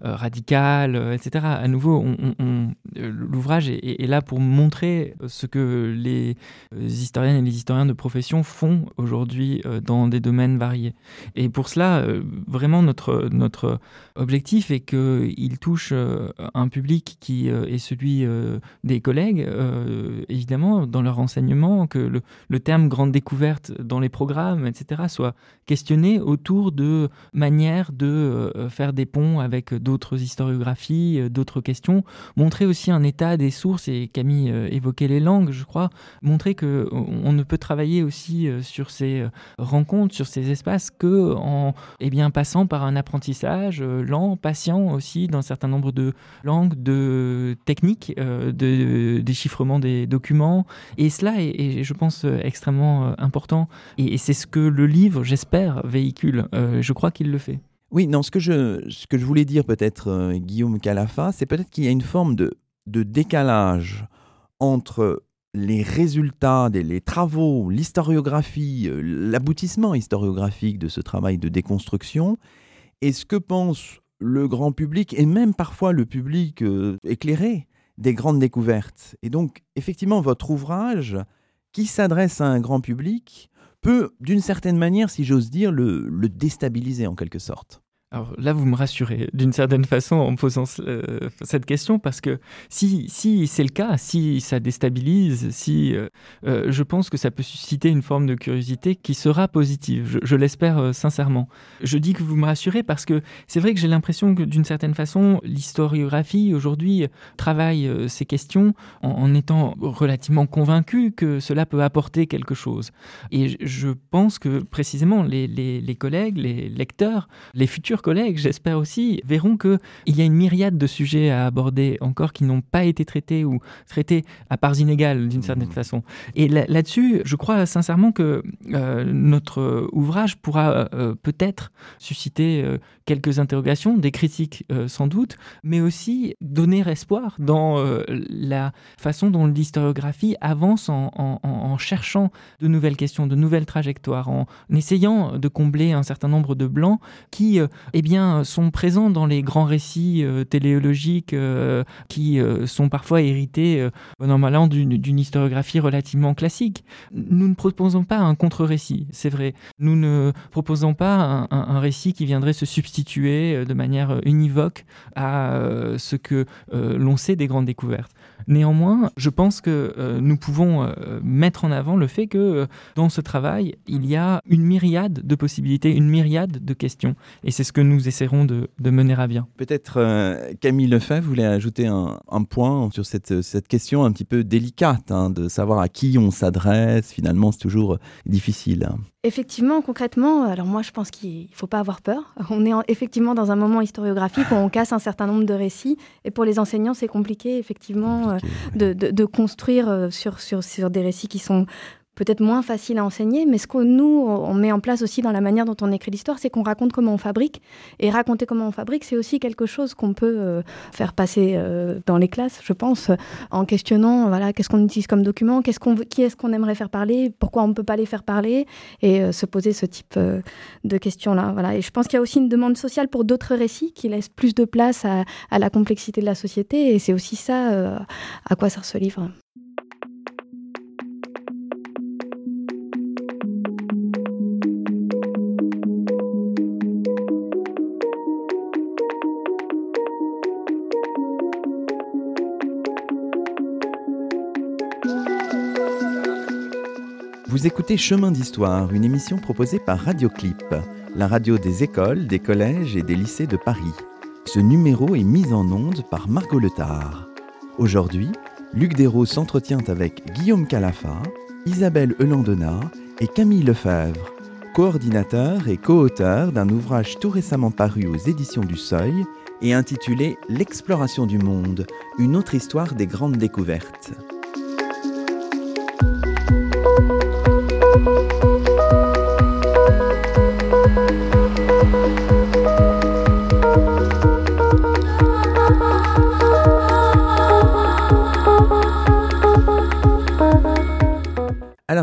radicale, etc. À nouveau, l'ouvrage est, là pour montrer ce que les historiennes et les historiens de profession font aujourd'hui dans des domaines variés. Et pour cela, euh, vraiment, notre, notre objectif est qu'il touche euh, un public qui euh, est celui des collègues, évidemment, dans leur enseignement, que le, le, terme grande découverte dans les programmes, etc., soit questionné autour de manières de faire des ponts avec d'autres historiographies, d'autres questions, montrer aussi un état des sources, et Camille évoquait les langues, je crois, montrer qu'on on ne peut travailler aussi sur ces rencontres, sur ces espaces que en eh bien, passant par un apprentissage euh, lent, patient aussi dans un certain nombre de langues, de techniques, euh, de déchiffrement des documents. Et cela est, je pense, extrêmement euh, important. Et, c'est ce que le livre, j'espère, véhicule. je crois qu'il le fait.
Oui, non, ce que je, ce que je voulais dire peut-être, Guillaume Calafa, c'est peut-être qu'il y a une forme de, de décalage entre les résultats, les travaux, l'historiographie, euh, l'aboutissement historiographique de ce travail de déconstruction, et ce que pense le grand public, et même parfois le public euh, éclairé, des grandes découvertes. Et donc, effectivement, votre ouvrage, qui s'adresse à un grand public, peut, d'une certaine manière, si j'ose dire, le déstabiliser en quelque sorte.
Alors là, vous me rassurez d'une certaine façon en me posant euh, cette question parce que si, si c'est le cas, si ça déstabilise, si euh, euh, je pense que ça peut susciter une forme de curiosité qui sera positive. Je, l'espère sincèrement. Je dis que vous me rassurez parce que c'est vrai que j'ai l'impression que d'une certaine façon, l'historiographie aujourd'hui travaille ces questions en, étant relativement convaincue que cela peut apporter quelque chose. Et je pense que précisément les, les, les collègues, les lecteurs, les futurs collègues, j'espère aussi, verront qu'il y a une myriade de sujets à aborder encore qui n'ont pas été traités ou traités à parts inégales d'une certaine mmh. façon. Et là-dessus, je crois sincèrement que euh, notre ouvrage pourra euh, peut-être susciter euh, quelques interrogations, des critiques sans doute, mais aussi donner espoir dans la façon dont l'historiographie avance en, en, cherchant de nouvelles questions, de nouvelles trajectoires, en essayant de combler un certain nombre de blancs qui eh bien, sont présents dans les grands récits euh, téléologiques euh, qui euh, sont parfois hérités, normalement, d'une historiographie relativement classique. Nous ne proposons pas un contre-récit, c'est vrai. Nous ne proposons pas un, récit qui viendrait se substituer de manière univoque à ce que l'on sait des grandes découvertes. Néanmoins, je pense que nous pouvons mettre en avant le fait que dans ce travail, il y a une myriade de possibilités, une myriade de questions. Et c'est ce que nous essaierons de, mener à bien.
Peut-être euh, Camille Lefebvre voulait ajouter un, point sur cette, cette, question un petit peu délicate, hein, de savoir à qui on s'adresse. Finalement, c'est toujours difficile.
Effectivement, concrètement, alors moi je pense qu'il ne faut pas avoir peur. <laughs> On est effectivement dans un moment historiographique où on casse un certain nombre de récits. Et pour les enseignants, c'est compliqué effectivement euh, de, de, construire euh, sur, sur, sur des récits qui sont peut-être moins facile à enseigner, mais ce que nous, on met en place aussi dans la manière dont on écrit l'histoire, c'est qu'on raconte comment on fabrique. Et raconter comment on fabrique, c'est aussi quelque chose qu'on peut euh, faire passer euh, dans les classes, je pense, en questionnant, voilà, qu'est-ce qu'on utilise comme document, qu'est-ce qu'on, qui est-ce qu'on aimerait faire parler, pourquoi on ne peut pas les faire parler, et euh, se poser ce type de questions-là. Voilà. Et je pense qu'il y a aussi une demande sociale pour d'autres récits qui laissent plus de place à, à la complexité de la société, et c'est aussi ça à quoi sert ce livre.
Écoutez Chemin d'Histoire, une émission proposée par Radioclip, la radio des écoles, des collèges et des lycées de Paris. Ce numéro est mis en onde par Margot Letard. Aujourd'hui, Luc Dérault s'entretient avec Guillaume Calafa, Isabelle Eulandena et Camille Lefebvre, coordinateur et co-auteur d'un ouvrage tout récemment paru aux éditions du Seuil et intitulé L'exploration du monde, une autre histoire des grandes découvertes. Thank you.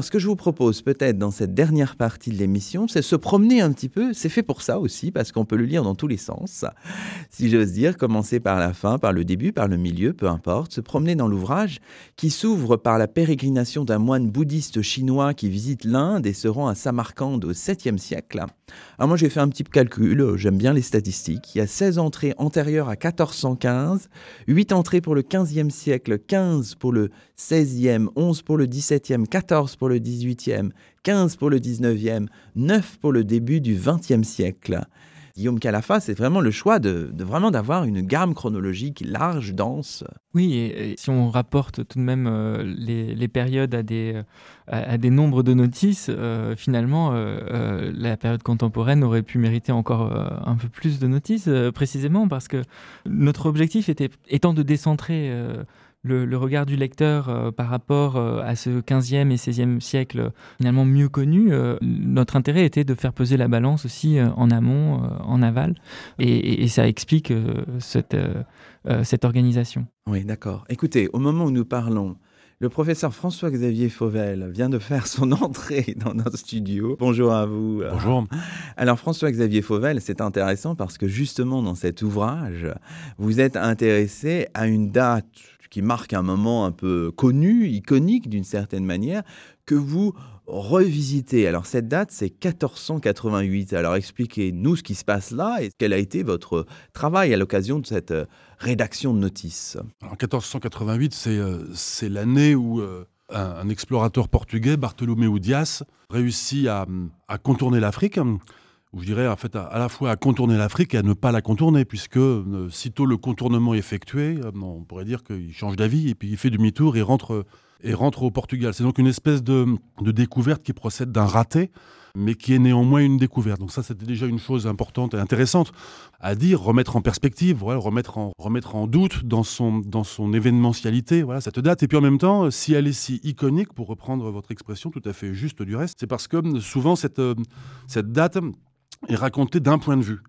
Alors, ce que je vous propose peut-être dans cette dernière partie de l'émission, c'est se promener un petit peu. C'est fait pour ça aussi, parce qu'on peut le lire dans tous les sens. Si j'ose dire, commencer par la fin, par le début, par le milieu, peu importe. Se promener dans l'ouvrage qui s'ouvre par la pérégrination d'un moine bouddhiste chinois qui visite l'Inde et se rend à Samarcande au 7e siècle. Alors moi j'ai fait un petit calcul, j'aime bien les statistiques. Il y a 16 entrées antérieures à 1415, 8 entrées pour le 15e siècle, 15 pour le 16e, 11 pour le 17e, 14 pour le 18e, 15 pour le 19e, 9 pour le début du 20e siècle. Guillaume Calafa, c'est vraiment le choix de, vraiment d'avoir une gamme chronologique large, dense.
Oui, et, si on rapporte tout de même euh, les, périodes à des, euh, à, des nombres de notices, euh, finalement, la période contemporaine aurait pu mériter encore un peu plus de notices, précisément parce que notre objectif était, étant de décentrer le, regard du lecteur euh, par rapport euh, à ce 15e et 16e siècle finalement mieux connu, euh, notre intérêt était de faire peser la balance aussi en amont, en aval, et, ça explique cette, cette organisation.
Oui, d'accord. Écoutez, au moment où nous parlons, le professeur François-Xavier Fauvel vient de faire son <laughs> entrée dans notre studio. Bonjour à vous.
Bonjour.
Alors François-Xavier Fauvel, c'est intéressant parce que justement dans cet ouvrage, vous êtes intéressé à une date qui marque un moment un peu connu, iconique d'une certaine manière, que vous revisitez. Alors cette date, c'est 1488. Alors expliquez-nous ce qui se passe là et quel a été votre travail à l'occasion de cette euh, rédaction de notices.
En 1488, c'est l'année où un, explorateur portugais, Bartolomeu Dias, réussit à, contourner l'Afrique ou je dirais en fait à, la fois à contourner l'Afrique et à ne pas la contourner, puisque euh, sitôt le contournement effectué, euh, on pourrait dire qu'il change d'avis et puis il fait demi-tour et rentre, et rentre au Portugal. C'est donc une espèce de, de découverte qui procède d'un raté, mais qui est néanmoins une découverte. Donc ça, c'était déjà une chose importante et intéressante à dire, remettre en perspective, voilà, remettre, en, remettre en doute dans son, dans son événementialité, voilà, cette date. Et puis en même temps, si elle est si iconique, pour reprendre votre expression tout à fait juste du reste, c'est parce que souvent cette, euh, cette date est raconté d'un point de vue.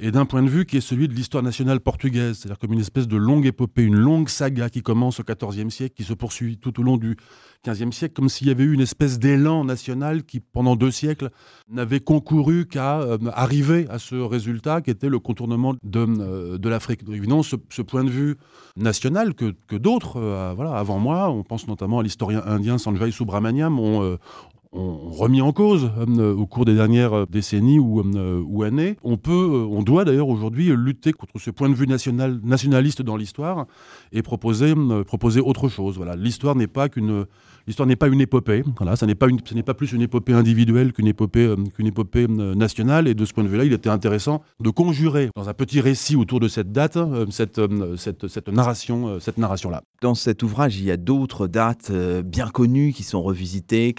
Et d'un point de vue qui est celui de l'histoire nationale portugaise, c'est-à-dire comme une espèce de longue épopée, une longue saga qui commence au XIVe siècle, qui se poursuit tout au long du XVe siècle, comme s'il y avait eu une espèce d'élan national qui, pendant deux siècles, n'avait concouru qu'à euh, arriver à ce résultat qui était le contournement de, euh, de l'Afrique. Évidemment, ce, point de vue national que, que d'autres, euh, voilà, avant moi, on pense notamment à l'historien indien Sanjay Subramaniam, ont, ont remis en cause euh, au cours des dernières euh, décennies ou, euh, ou années. On peut, on doit d'ailleurs aujourd'hui lutter contre ce point de vue national, nationaliste dans l'histoire et proposer, proposer autre chose. Voilà, l'histoire n'est pas qu'une L'histoire n'est pas une épopée. Voilà, ça n'est pas, une, ce n'est pas plus une épopée individuelle qu'une épopée, qu'une épopée nationale. Et de ce point de vue-là, il était intéressant de conjurer dans un petit récit autour de cette date cette, cette, cette narration, cette narration-là.
Dans cet ouvrage, il y a d'autres dates bien connues qui sont revisitées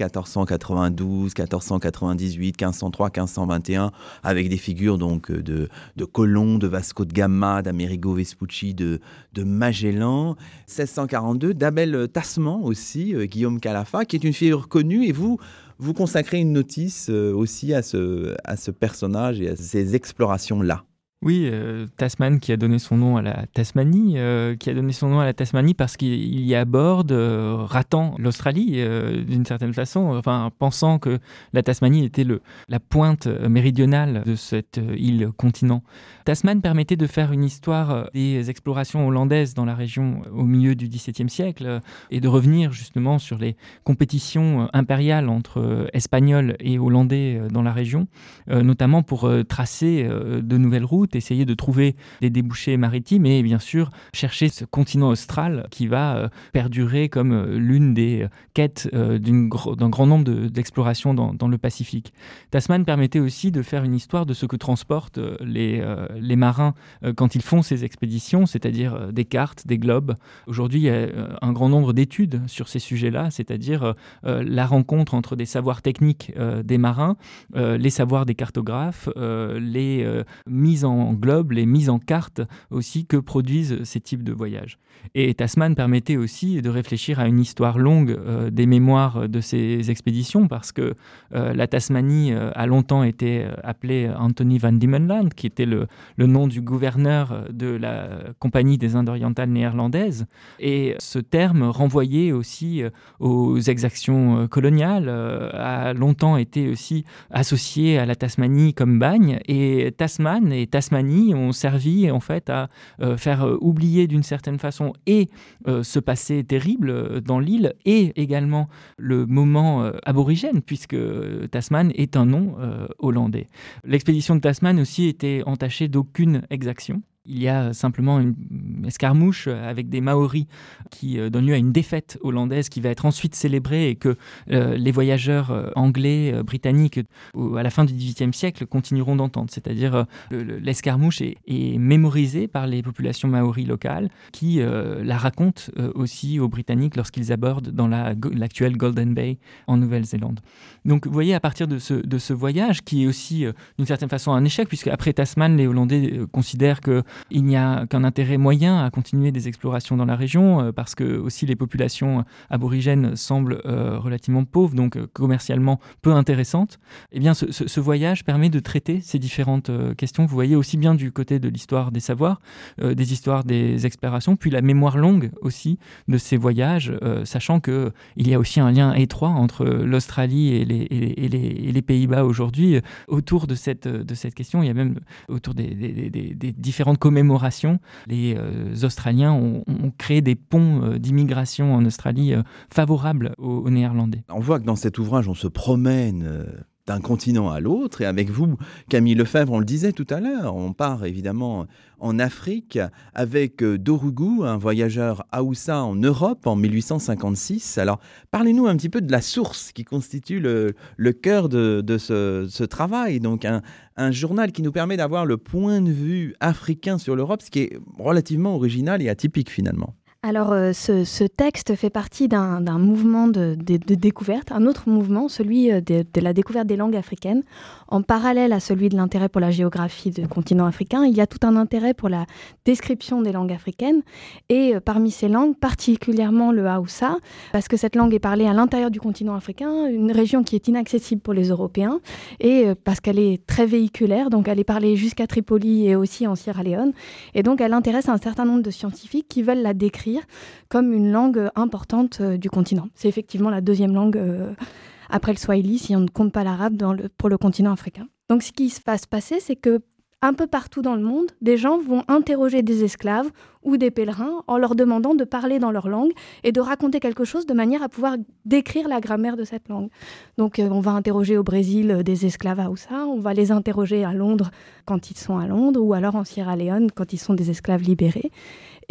1492, 1498, 1503, 1521, avec des figures donc de, de Colomb, de Vasco de Gama, d'Amerigo Vespucci, de, de Magellan. 1642, d'Abel Tasman aussi, Guillaume Calafa, qui est une figure connue, et vous, vous consacrez une notice euh, aussi à ce, à ce personnage et à ces explorations-là.
Oui, euh, Tasman qui a donné son nom à la Tasmanie, euh, qui a donné son nom à la Tasmanie parce qu'il y aborde, euh, ratant l'Australie d'une certaine façon, enfin pensant que la Tasmanie était le, la pointe méridionale de cette île-continent. Tasman permettait de faire une histoire des explorations hollandaises dans la région au milieu du XVIIe siècle et de revenir justement sur les compétitions impériales entre Espagnols et Hollandais dans la région, notamment pour tracer de nouvelles routes essayer de trouver des débouchés maritimes et bien sûr chercher ce continent austral qui va euh, perdurer comme euh, l'une des euh, quêtes d'un grand nombre d'explorations dans, dans, le Pacifique. Tasman permettait aussi de faire une histoire de ce que transportent les, les marins quand ils font ces expéditions, c'est-à-dire des cartes, des globes. Aujourd'hui, il y a un grand nombre d'études sur ces sujets-là, c'est-à-dire la rencontre entre des savoirs techniques des marins, les savoirs des cartographes, les mises en en globe, les mises en carte aussi que produisent ces types de voyages. Et Tasman permettait aussi de réfléchir à une histoire longue euh, des mémoires de ces expéditions parce que euh, la Tasmanie euh, a longtemps été appelée Anthony van Diemenland, qui était le, le, nom du gouverneur de la Compagnie des Indes orientales néerlandaises. Et ce terme renvoyait aussi aux exactions coloniales, a longtemps été aussi associé à la Tasmanie comme bagne. Et Tasman et Tasman ont servi en fait à euh, faire euh, oublier d'une certaine façon et euh, ce passé terrible dans l'île et également le moment aborigène puisque Tasman est un nom hollandais. L'expédition de Tasman aussi était entachée d'aucune exaction il y a simplement une escarmouche avec des Maoris qui euh, donne lieu à une défaite hollandaise qui va être ensuite célébrée et que euh, les voyageurs euh, anglais, britanniques, à la fin du XVIIIe siècle, continueront d'entendre. C'est-à-dire l'escarmouche est, mémorisée par les populations maoris locales qui la racontent aussi aux Britanniques lorsqu'ils abordent dans l'actuelle Golden Bay en Nouvelle-Zélande. Donc vous voyez, à partir de ce voyage, qui est aussi d'une certaine façon un échec, puisque après Tasman, les Hollandais considèrent que il n'y a qu'un intérêt moyen à continuer des explorations dans la région euh, parce que aussi les populations aborigènes semblent euh, relativement pauvres, donc euh, commercialement peu intéressantes. Eh bien, ce, voyage permet de traiter ces différentes questions. Vous voyez aussi bien du côté de l'histoire des savoirs, des histoires des explorations, puis la mémoire longue aussi de ces voyages, sachant que il y a aussi un lien étroit entre l'Australie et les, Pays-Bas aujourd'hui autour de cette, question. Il y a même autour des, des différentes commémoration, les Australiens ont, créé des ponts d'immigration en Australie favorables aux, aux, Néerlandais.
On voit que dans cet ouvrage, on se promène d'un continent à l'autre. Et avec vous, Camille Lefebvre, on le disait tout à l'heure, on part évidemment en Afrique avec euh, Dorugu, un voyageur Haoussa en Europe en 1856. Alors, parlez-nous un petit peu de la source qui constitue le, cœur de, ce, travail. Donc, un, un journal qui nous permet d'avoir le point de vue africain sur l'Europe, ce qui est relativement original et atypique finalement.
Alors, euh, ce, texte fait partie d'un mouvement de, découverte, un autre mouvement, celui euh, de, la découverte des langues africaines. En parallèle à celui de l'intérêt pour la géographie du continent africain, il y a tout un intérêt pour la description des langues africaines. Et euh, parmi ces langues, particulièrement le Haoussa, parce que cette langue est parlée à l'intérieur du continent africain, une région qui est inaccessible pour les Européens, et parce qu'elle est très véhiculaire, donc elle est parlée jusqu'à Tripoli et aussi en Sierra Leone. Et donc, elle intéresse un certain nombre de scientifiques qui veulent la décrire comme une langue importante euh, du continent. C'est effectivement la deuxième langue euh, après le swahili, si on ne compte pas l'arabe pour le continent africain. Donc ce qui se passer, c'est que un peu partout dans le monde, des gens vont interroger des esclaves ou des pèlerins en leur demandant de parler dans leur langue et de raconter quelque chose de manière à pouvoir décrire la grammaire de cette langue. Donc euh, on va interroger au Brésil des esclaves ça, on va les interroger à Londres quand ils sont à Londres ou alors en Sierra Leone quand ils sont des esclaves libérés.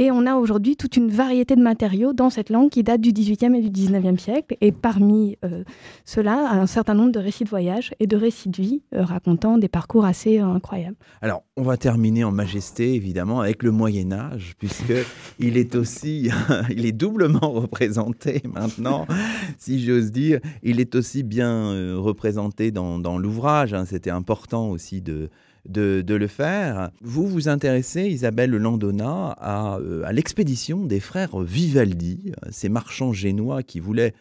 Et on a aujourd'hui toute une variété de matériaux dans cette langue qui date du XVIIIe et du XIXe siècle. Et parmi euh, cela, un certain nombre de récits de voyage et de récits de vie euh, racontant des parcours assez euh, incroyables.
Alors, on va terminer en majesté, évidemment, avec le Moyen Âge, puisque <laughs> il est aussi, <laughs> il est doublement représenté maintenant, <laughs> si j'ose dire. Il est aussi bien représenté dans, dans l'ouvrage. Hein. C'était important aussi de de, le faire. Vous vous intéressez, Isabelle Landona, à, euh, à l'expédition des frères Vivaldi, ces marchands génois qui voulaient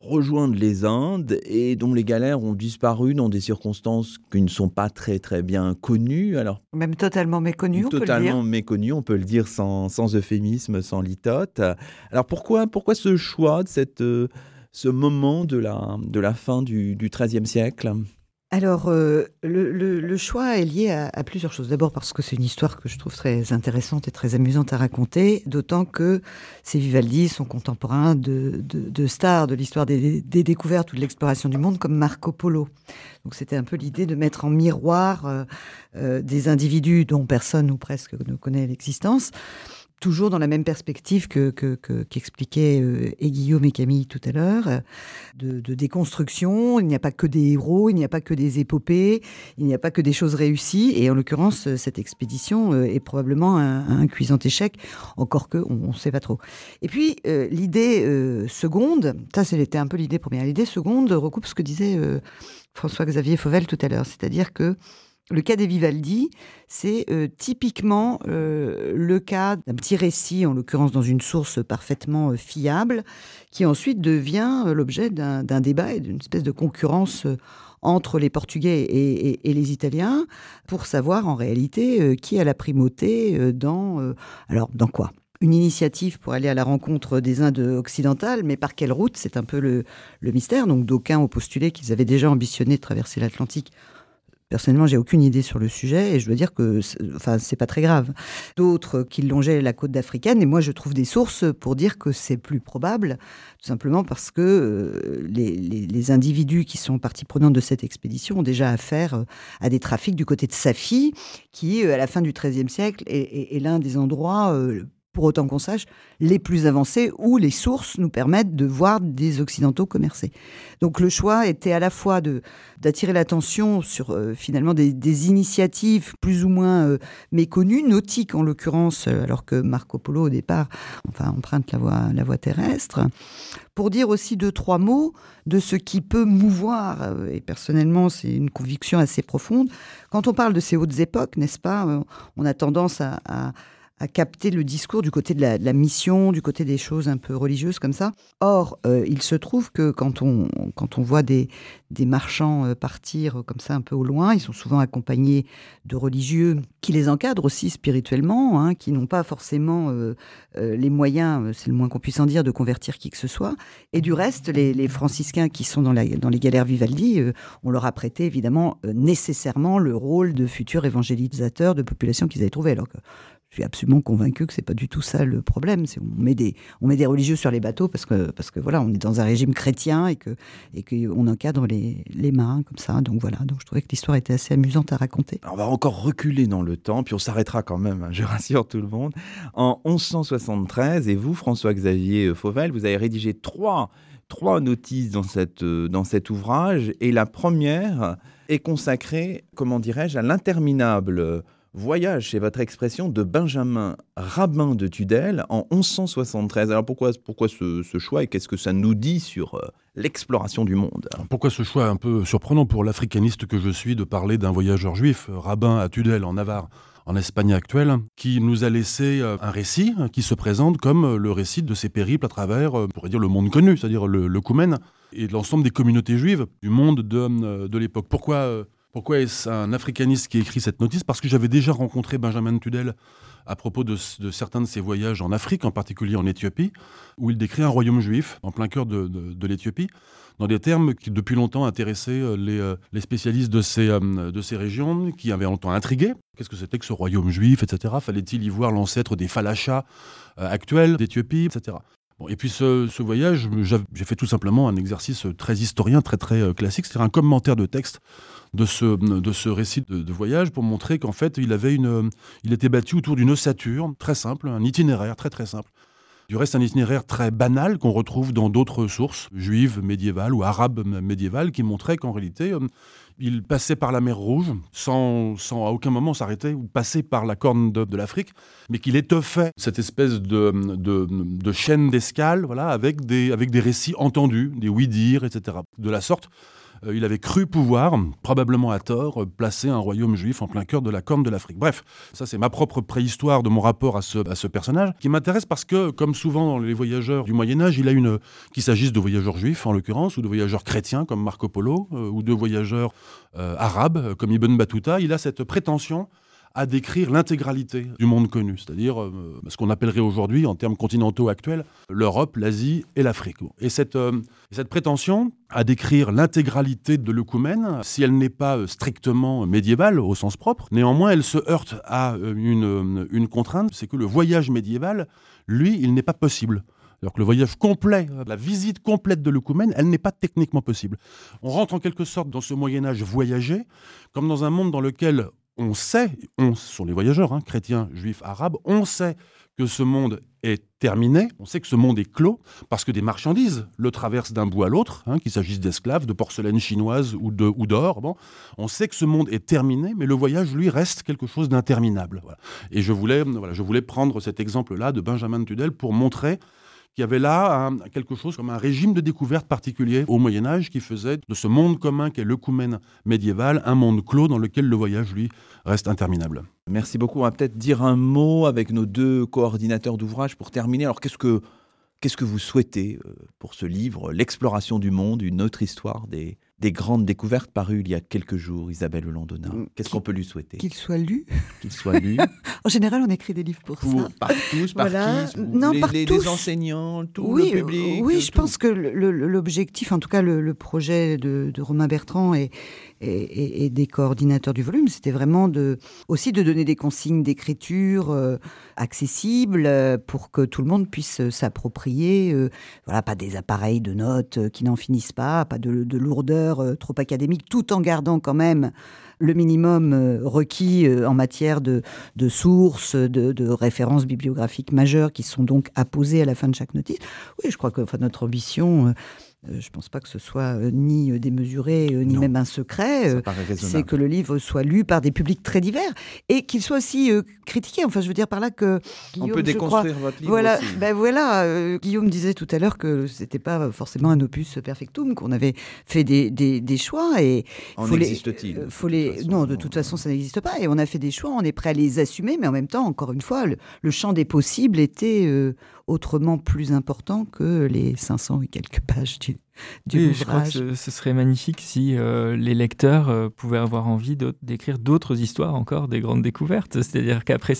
rejoindre les Indes et dont les galères ont disparu dans des circonstances qui ne sont pas très très bien connues. Alors
même totalement méconnues, on
totalement
peut le dire.
méconnues, on peut le dire sans, sans euphémisme, sans litote. Alors pourquoi pourquoi ce choix de cette euh, ce moment de la de la fin du XIIIe siècle?
Alors, euh, le, choix est lié à, plusieurs choses. D'abord parce que c'est une histoire que je trouve très intéressante et très amusante à raconter, d'autant que ces Vivaldi sont contemporains de, stars de l'histoire des, découvertes ou de l'exploration du monde, comme Marco Polo. Donc, c'était un peu l'idée de mettre en miroir euh, euh, des individus dont personne ou presque ne connaît l'existence, toujours dans la même perspective que, qu'expliquaient euh, et Guillaume et Camille tout à l'heure, euh, de, déconstruction. Il n'y a pas que des héros, il n'y a pas que des épopées, il n'y a pas que des choses réussies. Et en l'occurrence, euh, cette expédition est probablement un, cuisant échec, encore que on ne sait pas trop. Et puis l'idée seconde, ça c'était un peu l'idée première. L'idée seconde recoupe ce que disait François-Xavier Fauvel tout à l'heure, c'est-à-dire que le cas des Vivaldi, c'est euh, typiquement euh, le cas d'un petit récit, en l'occurrence dans une source parfaitement euh, fiable, qui ensuite devient l'objet d'un débat et d'une espèce de concurrence entre les Portugais et, les Italiens pour savoir en réalité qui a la primauté dans... alors, dans quoi? Une initiative pour aller à la rencontre des Indes occidentales, mais par quelle route? C'est un peu le, le mystère. Donc d'aucuns ont postulé qu'ils avaient déjà ambitionné de traverser l'Atlantique Personnellement, j'ai aucune idée sur le sujet et je dois dire que, enfin, c'est pas très grave. D'autres qui longeaient la côte africaine et moi, je trouve des sources pour dire que c'est plus probable, tout simplement parce que euh, les, individus qui sont partie prenante de cette expédition ont déjà affaire euh, à des trafics du côté de Safi, qui, euh, à la fin du XIIIe siècle, est, l'un des endroits pour autant qu'on sache, les plus avancés où les sources nous permettent de voir des Occidentaux commercer. Donc le choix était à la fois d'attirer l'attention sur euh, finalement des, initiatives plus ou moins euh, méconnues, nautiques en l'occurrence, euh, alors que Marco Polo au départ enfin, emprunte la voie, terrestre, pour dire aussi deux, trois mots de ce qui peut mouvoir, et personnellement c'est une conviction assez profonde, quand on parle de ces hautes époques, n'est-ce pas, on a tendance à capter le discours du côté de la, mission, du côté des choses un peu religieuses comme ça. Or, euh, il se trouve que quand on, quand on voit des, des marchands euh, partir comme ça un peu au loin, ils sont souvent accompagnés de religieux qui les encadrent aussi spirituellement, hein, qui n'ont pas forcément euh, les moyens, c'est le moins qu'on puisse en dire, de convertir qui que ce soit. Et du reste, les, franciscains qui sont dans, la, dans les galères Vivaldi, on leur a prêté évidemment nécessairement le rôle de futurs évangélisateurs de populations qu'ils avaient trouvées. Alors que suis absolument convaincu que c'est pas du tout ça le problème. C'est on met des on met des religieux sur les bateaux parce que parce que voilà, on est dans un régime chrétien et que et qu'on encadre les, les marins comme ça. Donc voilà. Donc je trouvais que l'histoire était assez amusante à raconter.
On va encore reculer dans le temps, puis on s'arrêtera quand même. Hein, je rassure tout le monde. En 1173, et vous, François-Xavier Fauvel, vous avez rédigé trois trois notices dans, cette, dans cet ouvrage, et la première est consacrée, comment dirais-je, à l'interminable Voyage, c'est votre expression de Benjamin Rabbin de Tudel en 1173. Alors pourquoi, pourquoi ce, choix et qu'est-ce que ça nous dit sur euh, l'exploration du monde?
Pourquoi ce choix un peu surprenant pour l'africaniste que je suis de parler d'un voyageur juif, euh, rabbin à Tudel en Navarre en Espagne actuelle, qui nous a laissé euh, un récit qui se présente comme le récit de ses périples à travers, on pourrait dire, le monde connu, c'est-à-dire le, le Koumen, et l'ensemble des communautés juives du monde de, de l'époque. Pourquoi pourquoi est-ce un africaniste qui écrit cette notice? Parce que j'avais déjà rencontré Benjamin Tudel à propos de, certains de ses voyages en Afrique, en particulier en Éthiopie, où il décrit un royaume juif en plein cœur de, l'Éthiopie, dans des termes qui depuis longtemps intéressaient euh, euh, les, spécialistes de ces, euh, de ces régions, qui avaient longtemps intrigué. Qu'est-ce que c'était que ce royaume juif, etc. Fallait-il y voir l'ancêtre des Falachas actuels d'Éthiopie, etc et puis ce, voyage, j'ai fait tout simplement un exercice très historien, très très euh, classique, c'est-à-dire un commentaire de texte de ce, de ce récit de, voyage pour montrer qu'en fait il, avait une, il était battu autour d'une ossature très simple, un itinéraire très très simple. Du reste, un itinéraire très banal qu'on retrouve dans d'autres sources juives médiévales ou arabes médiévales qui montrait qu'en réalité, euh, il passait par la mer Rouge sans, sans à aucun moment s'arrêter ou passer par la corne de, l'Afrique, mais qu'il étoffait cette espèce de, chaîne d'escale voilà, avec, des, récits entendus, des oui-dire, etc. De la sorte, il avait cru pouvoir, probablement à tort, placer un royaume juif en plein cœur de la corne de l'Afrique. Bref, ça c'est ma propre préhistoire de mon rapport à ce, personnage, qui m'intéresse parce que, comme souvent dans les voyageurs du Moyen Âge, il a une, qu'il s'agisse de voyageurs juifs en l'occurrence, ou de voyageurs chrétiens comme Marco Polo, euh, ou de voyageurs euh, arabes comme Ibn Battuta, il a cette prétention à décrire l'intégralité du monde connu, c'est-à-dire euh, ce qu'on appellerait aujourd'hui, en termes continentaux actuels, l'Europe, l'Asie et l'Afrique. Et cette, euh, cette prétention à décrire l'intégralité de l'œcumène, si elle n'est pas euh, strictement médiévale au sens propre, néanmoins elle se heurte à une, une contrainte, c'est que le voyage médiéval, lui, il n'est pas possible. Alors que le voyage complet, la visite complète de l'œcumène, elle n'est pas techniquement possible. On rentre en quelque sorte dans ce Moyen Âge voyagé, comme dans un monde dans lequel on sait, on sont les voyageurs, hein, chrétiens, juifs, arabes, on sait que ce monde est terminé, on sait que ce monde est clos, parce que des marchandises le traversent d'un bout à l'autre, hein, qu'il s'agisse d'esclaves, de porcelaine chinoise ou d'or. Bon, on sait que ce monde est terminé, mais le voyage, lui, reste quelque chose d'interminable. Et je voulais, voilà, je voulais prendre cet exemple-là de Benjamin Tudel pour montrer il y avait là quelque chose comme un régime de découverte particulier au Moyen Âge qui faisait de ce monde commun qu'est le médiéval un monde clos dans lequel le voyage, lui, reste interminable.
Merci beaucoup. On va peut-être dire un mot avec nos deux coordinateurs d'ouvrage pour terminer. Alors qu'est-ce que, qu'est-ce que vous souhaitez euh, pour ce livre, L'exploration du monde, une autre histoire des, des grandes découvertes parues il y a quelques jours, Isabelle Landona. Mm. Qu'est-ce qu'on peut lui souhaiter?
Qu'il soit lu.
Qu'il soit lu. <laughs>
en général, on écrit des livres pour, ça.
Par tous, par qui
Non,
les,
par
les,
tous.
enseignants, tout
oui,
le public.
Oui, je pense que l'objectif, en tout cas le, projet de, de, Romain Bertrand et, et, des coordinateurs du volume, c'était vraiment de, aussi de donner des consignes d'écriture euh, accessibles euh, pour que tout le monde puisse s'approprier. Euh, voilà, pas des appareils de notes qui n'en finissent pas, pas de, de lourdeur euh, trop académique, tout en gardant quand même le minimum euh, requis euh, en matière de, sources, de, références bibliographiques majeures qui sont donc apposées à la fin de chaque notice. Oui, je crois que enfin, notre ambition, je ne pense pas que ce soit ni démesuré, ni même un secret. c'est que le livre soit lu par des publics très divers et qu'il soit aussi critiqué. Enfin, je veux dire par là que
Guillaume, on peut déconstruire votre livre
voilà,
aussi.
Ben voilà, Guillaume disait tout à l'heure que c'était pas forcément un opus perfectum, qu'on avait fait des, des, choix et
en existe-t-il
faut les... Non, de toute façon, ça n'existe pas. Et on a fait des choix, on est prêt à les assumer, mais en même temps, encore une fois, le, champ des possibles était autrement plus important que les 500 et quelques pages du,
oui, je crois que ce, serait magnifique si euh, les lecteurs euh, pouvaient avoir envie d'écrire d'autres histoires encore, des grandes découvertes. <laughs> C'est-à-dire qu'après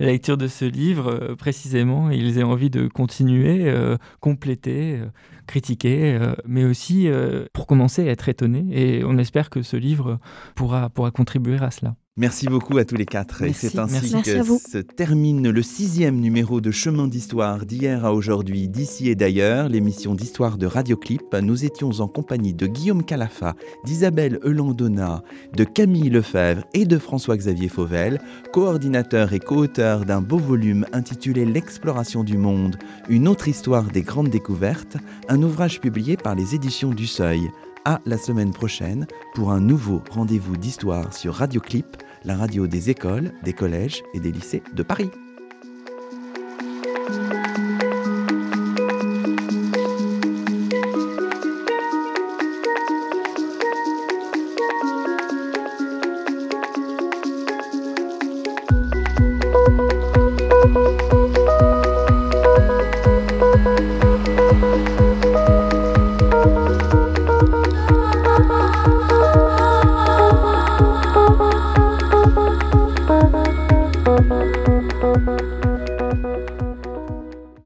la lecture de ce livre, euh, précisément, ils aient envie de continuer, compléter, critiquer, mais aussi, pour commencer, être étonnés. Et on espère que ce livre pourra, pourra contribuer à cela.
Merci beaucoup à tous les quatre. Et c'est ainsi
que
se termine le sixième numéro de Chemin d'Histoire d'hier à aujourd'hui, d'ici et d'ailleurs, l'émission d'histoire de Radioclip. Nous étions en compagnie de Guillaume Calafa, d'Isabelle Eulandona, de Camille Lefebvre et de François-Xavier Fauvel, coordinateur et co-auteur d'un beau volume intitulé L'exploration du monde, une autre histoire des grandes découvertes, un ouvrage publié par les éditions du Seuil à la semaine prochaine pour un nouveau rendez-vous d'histoire sur Radio Clip, la radio des écoles, des collèges et des lycées de Paris.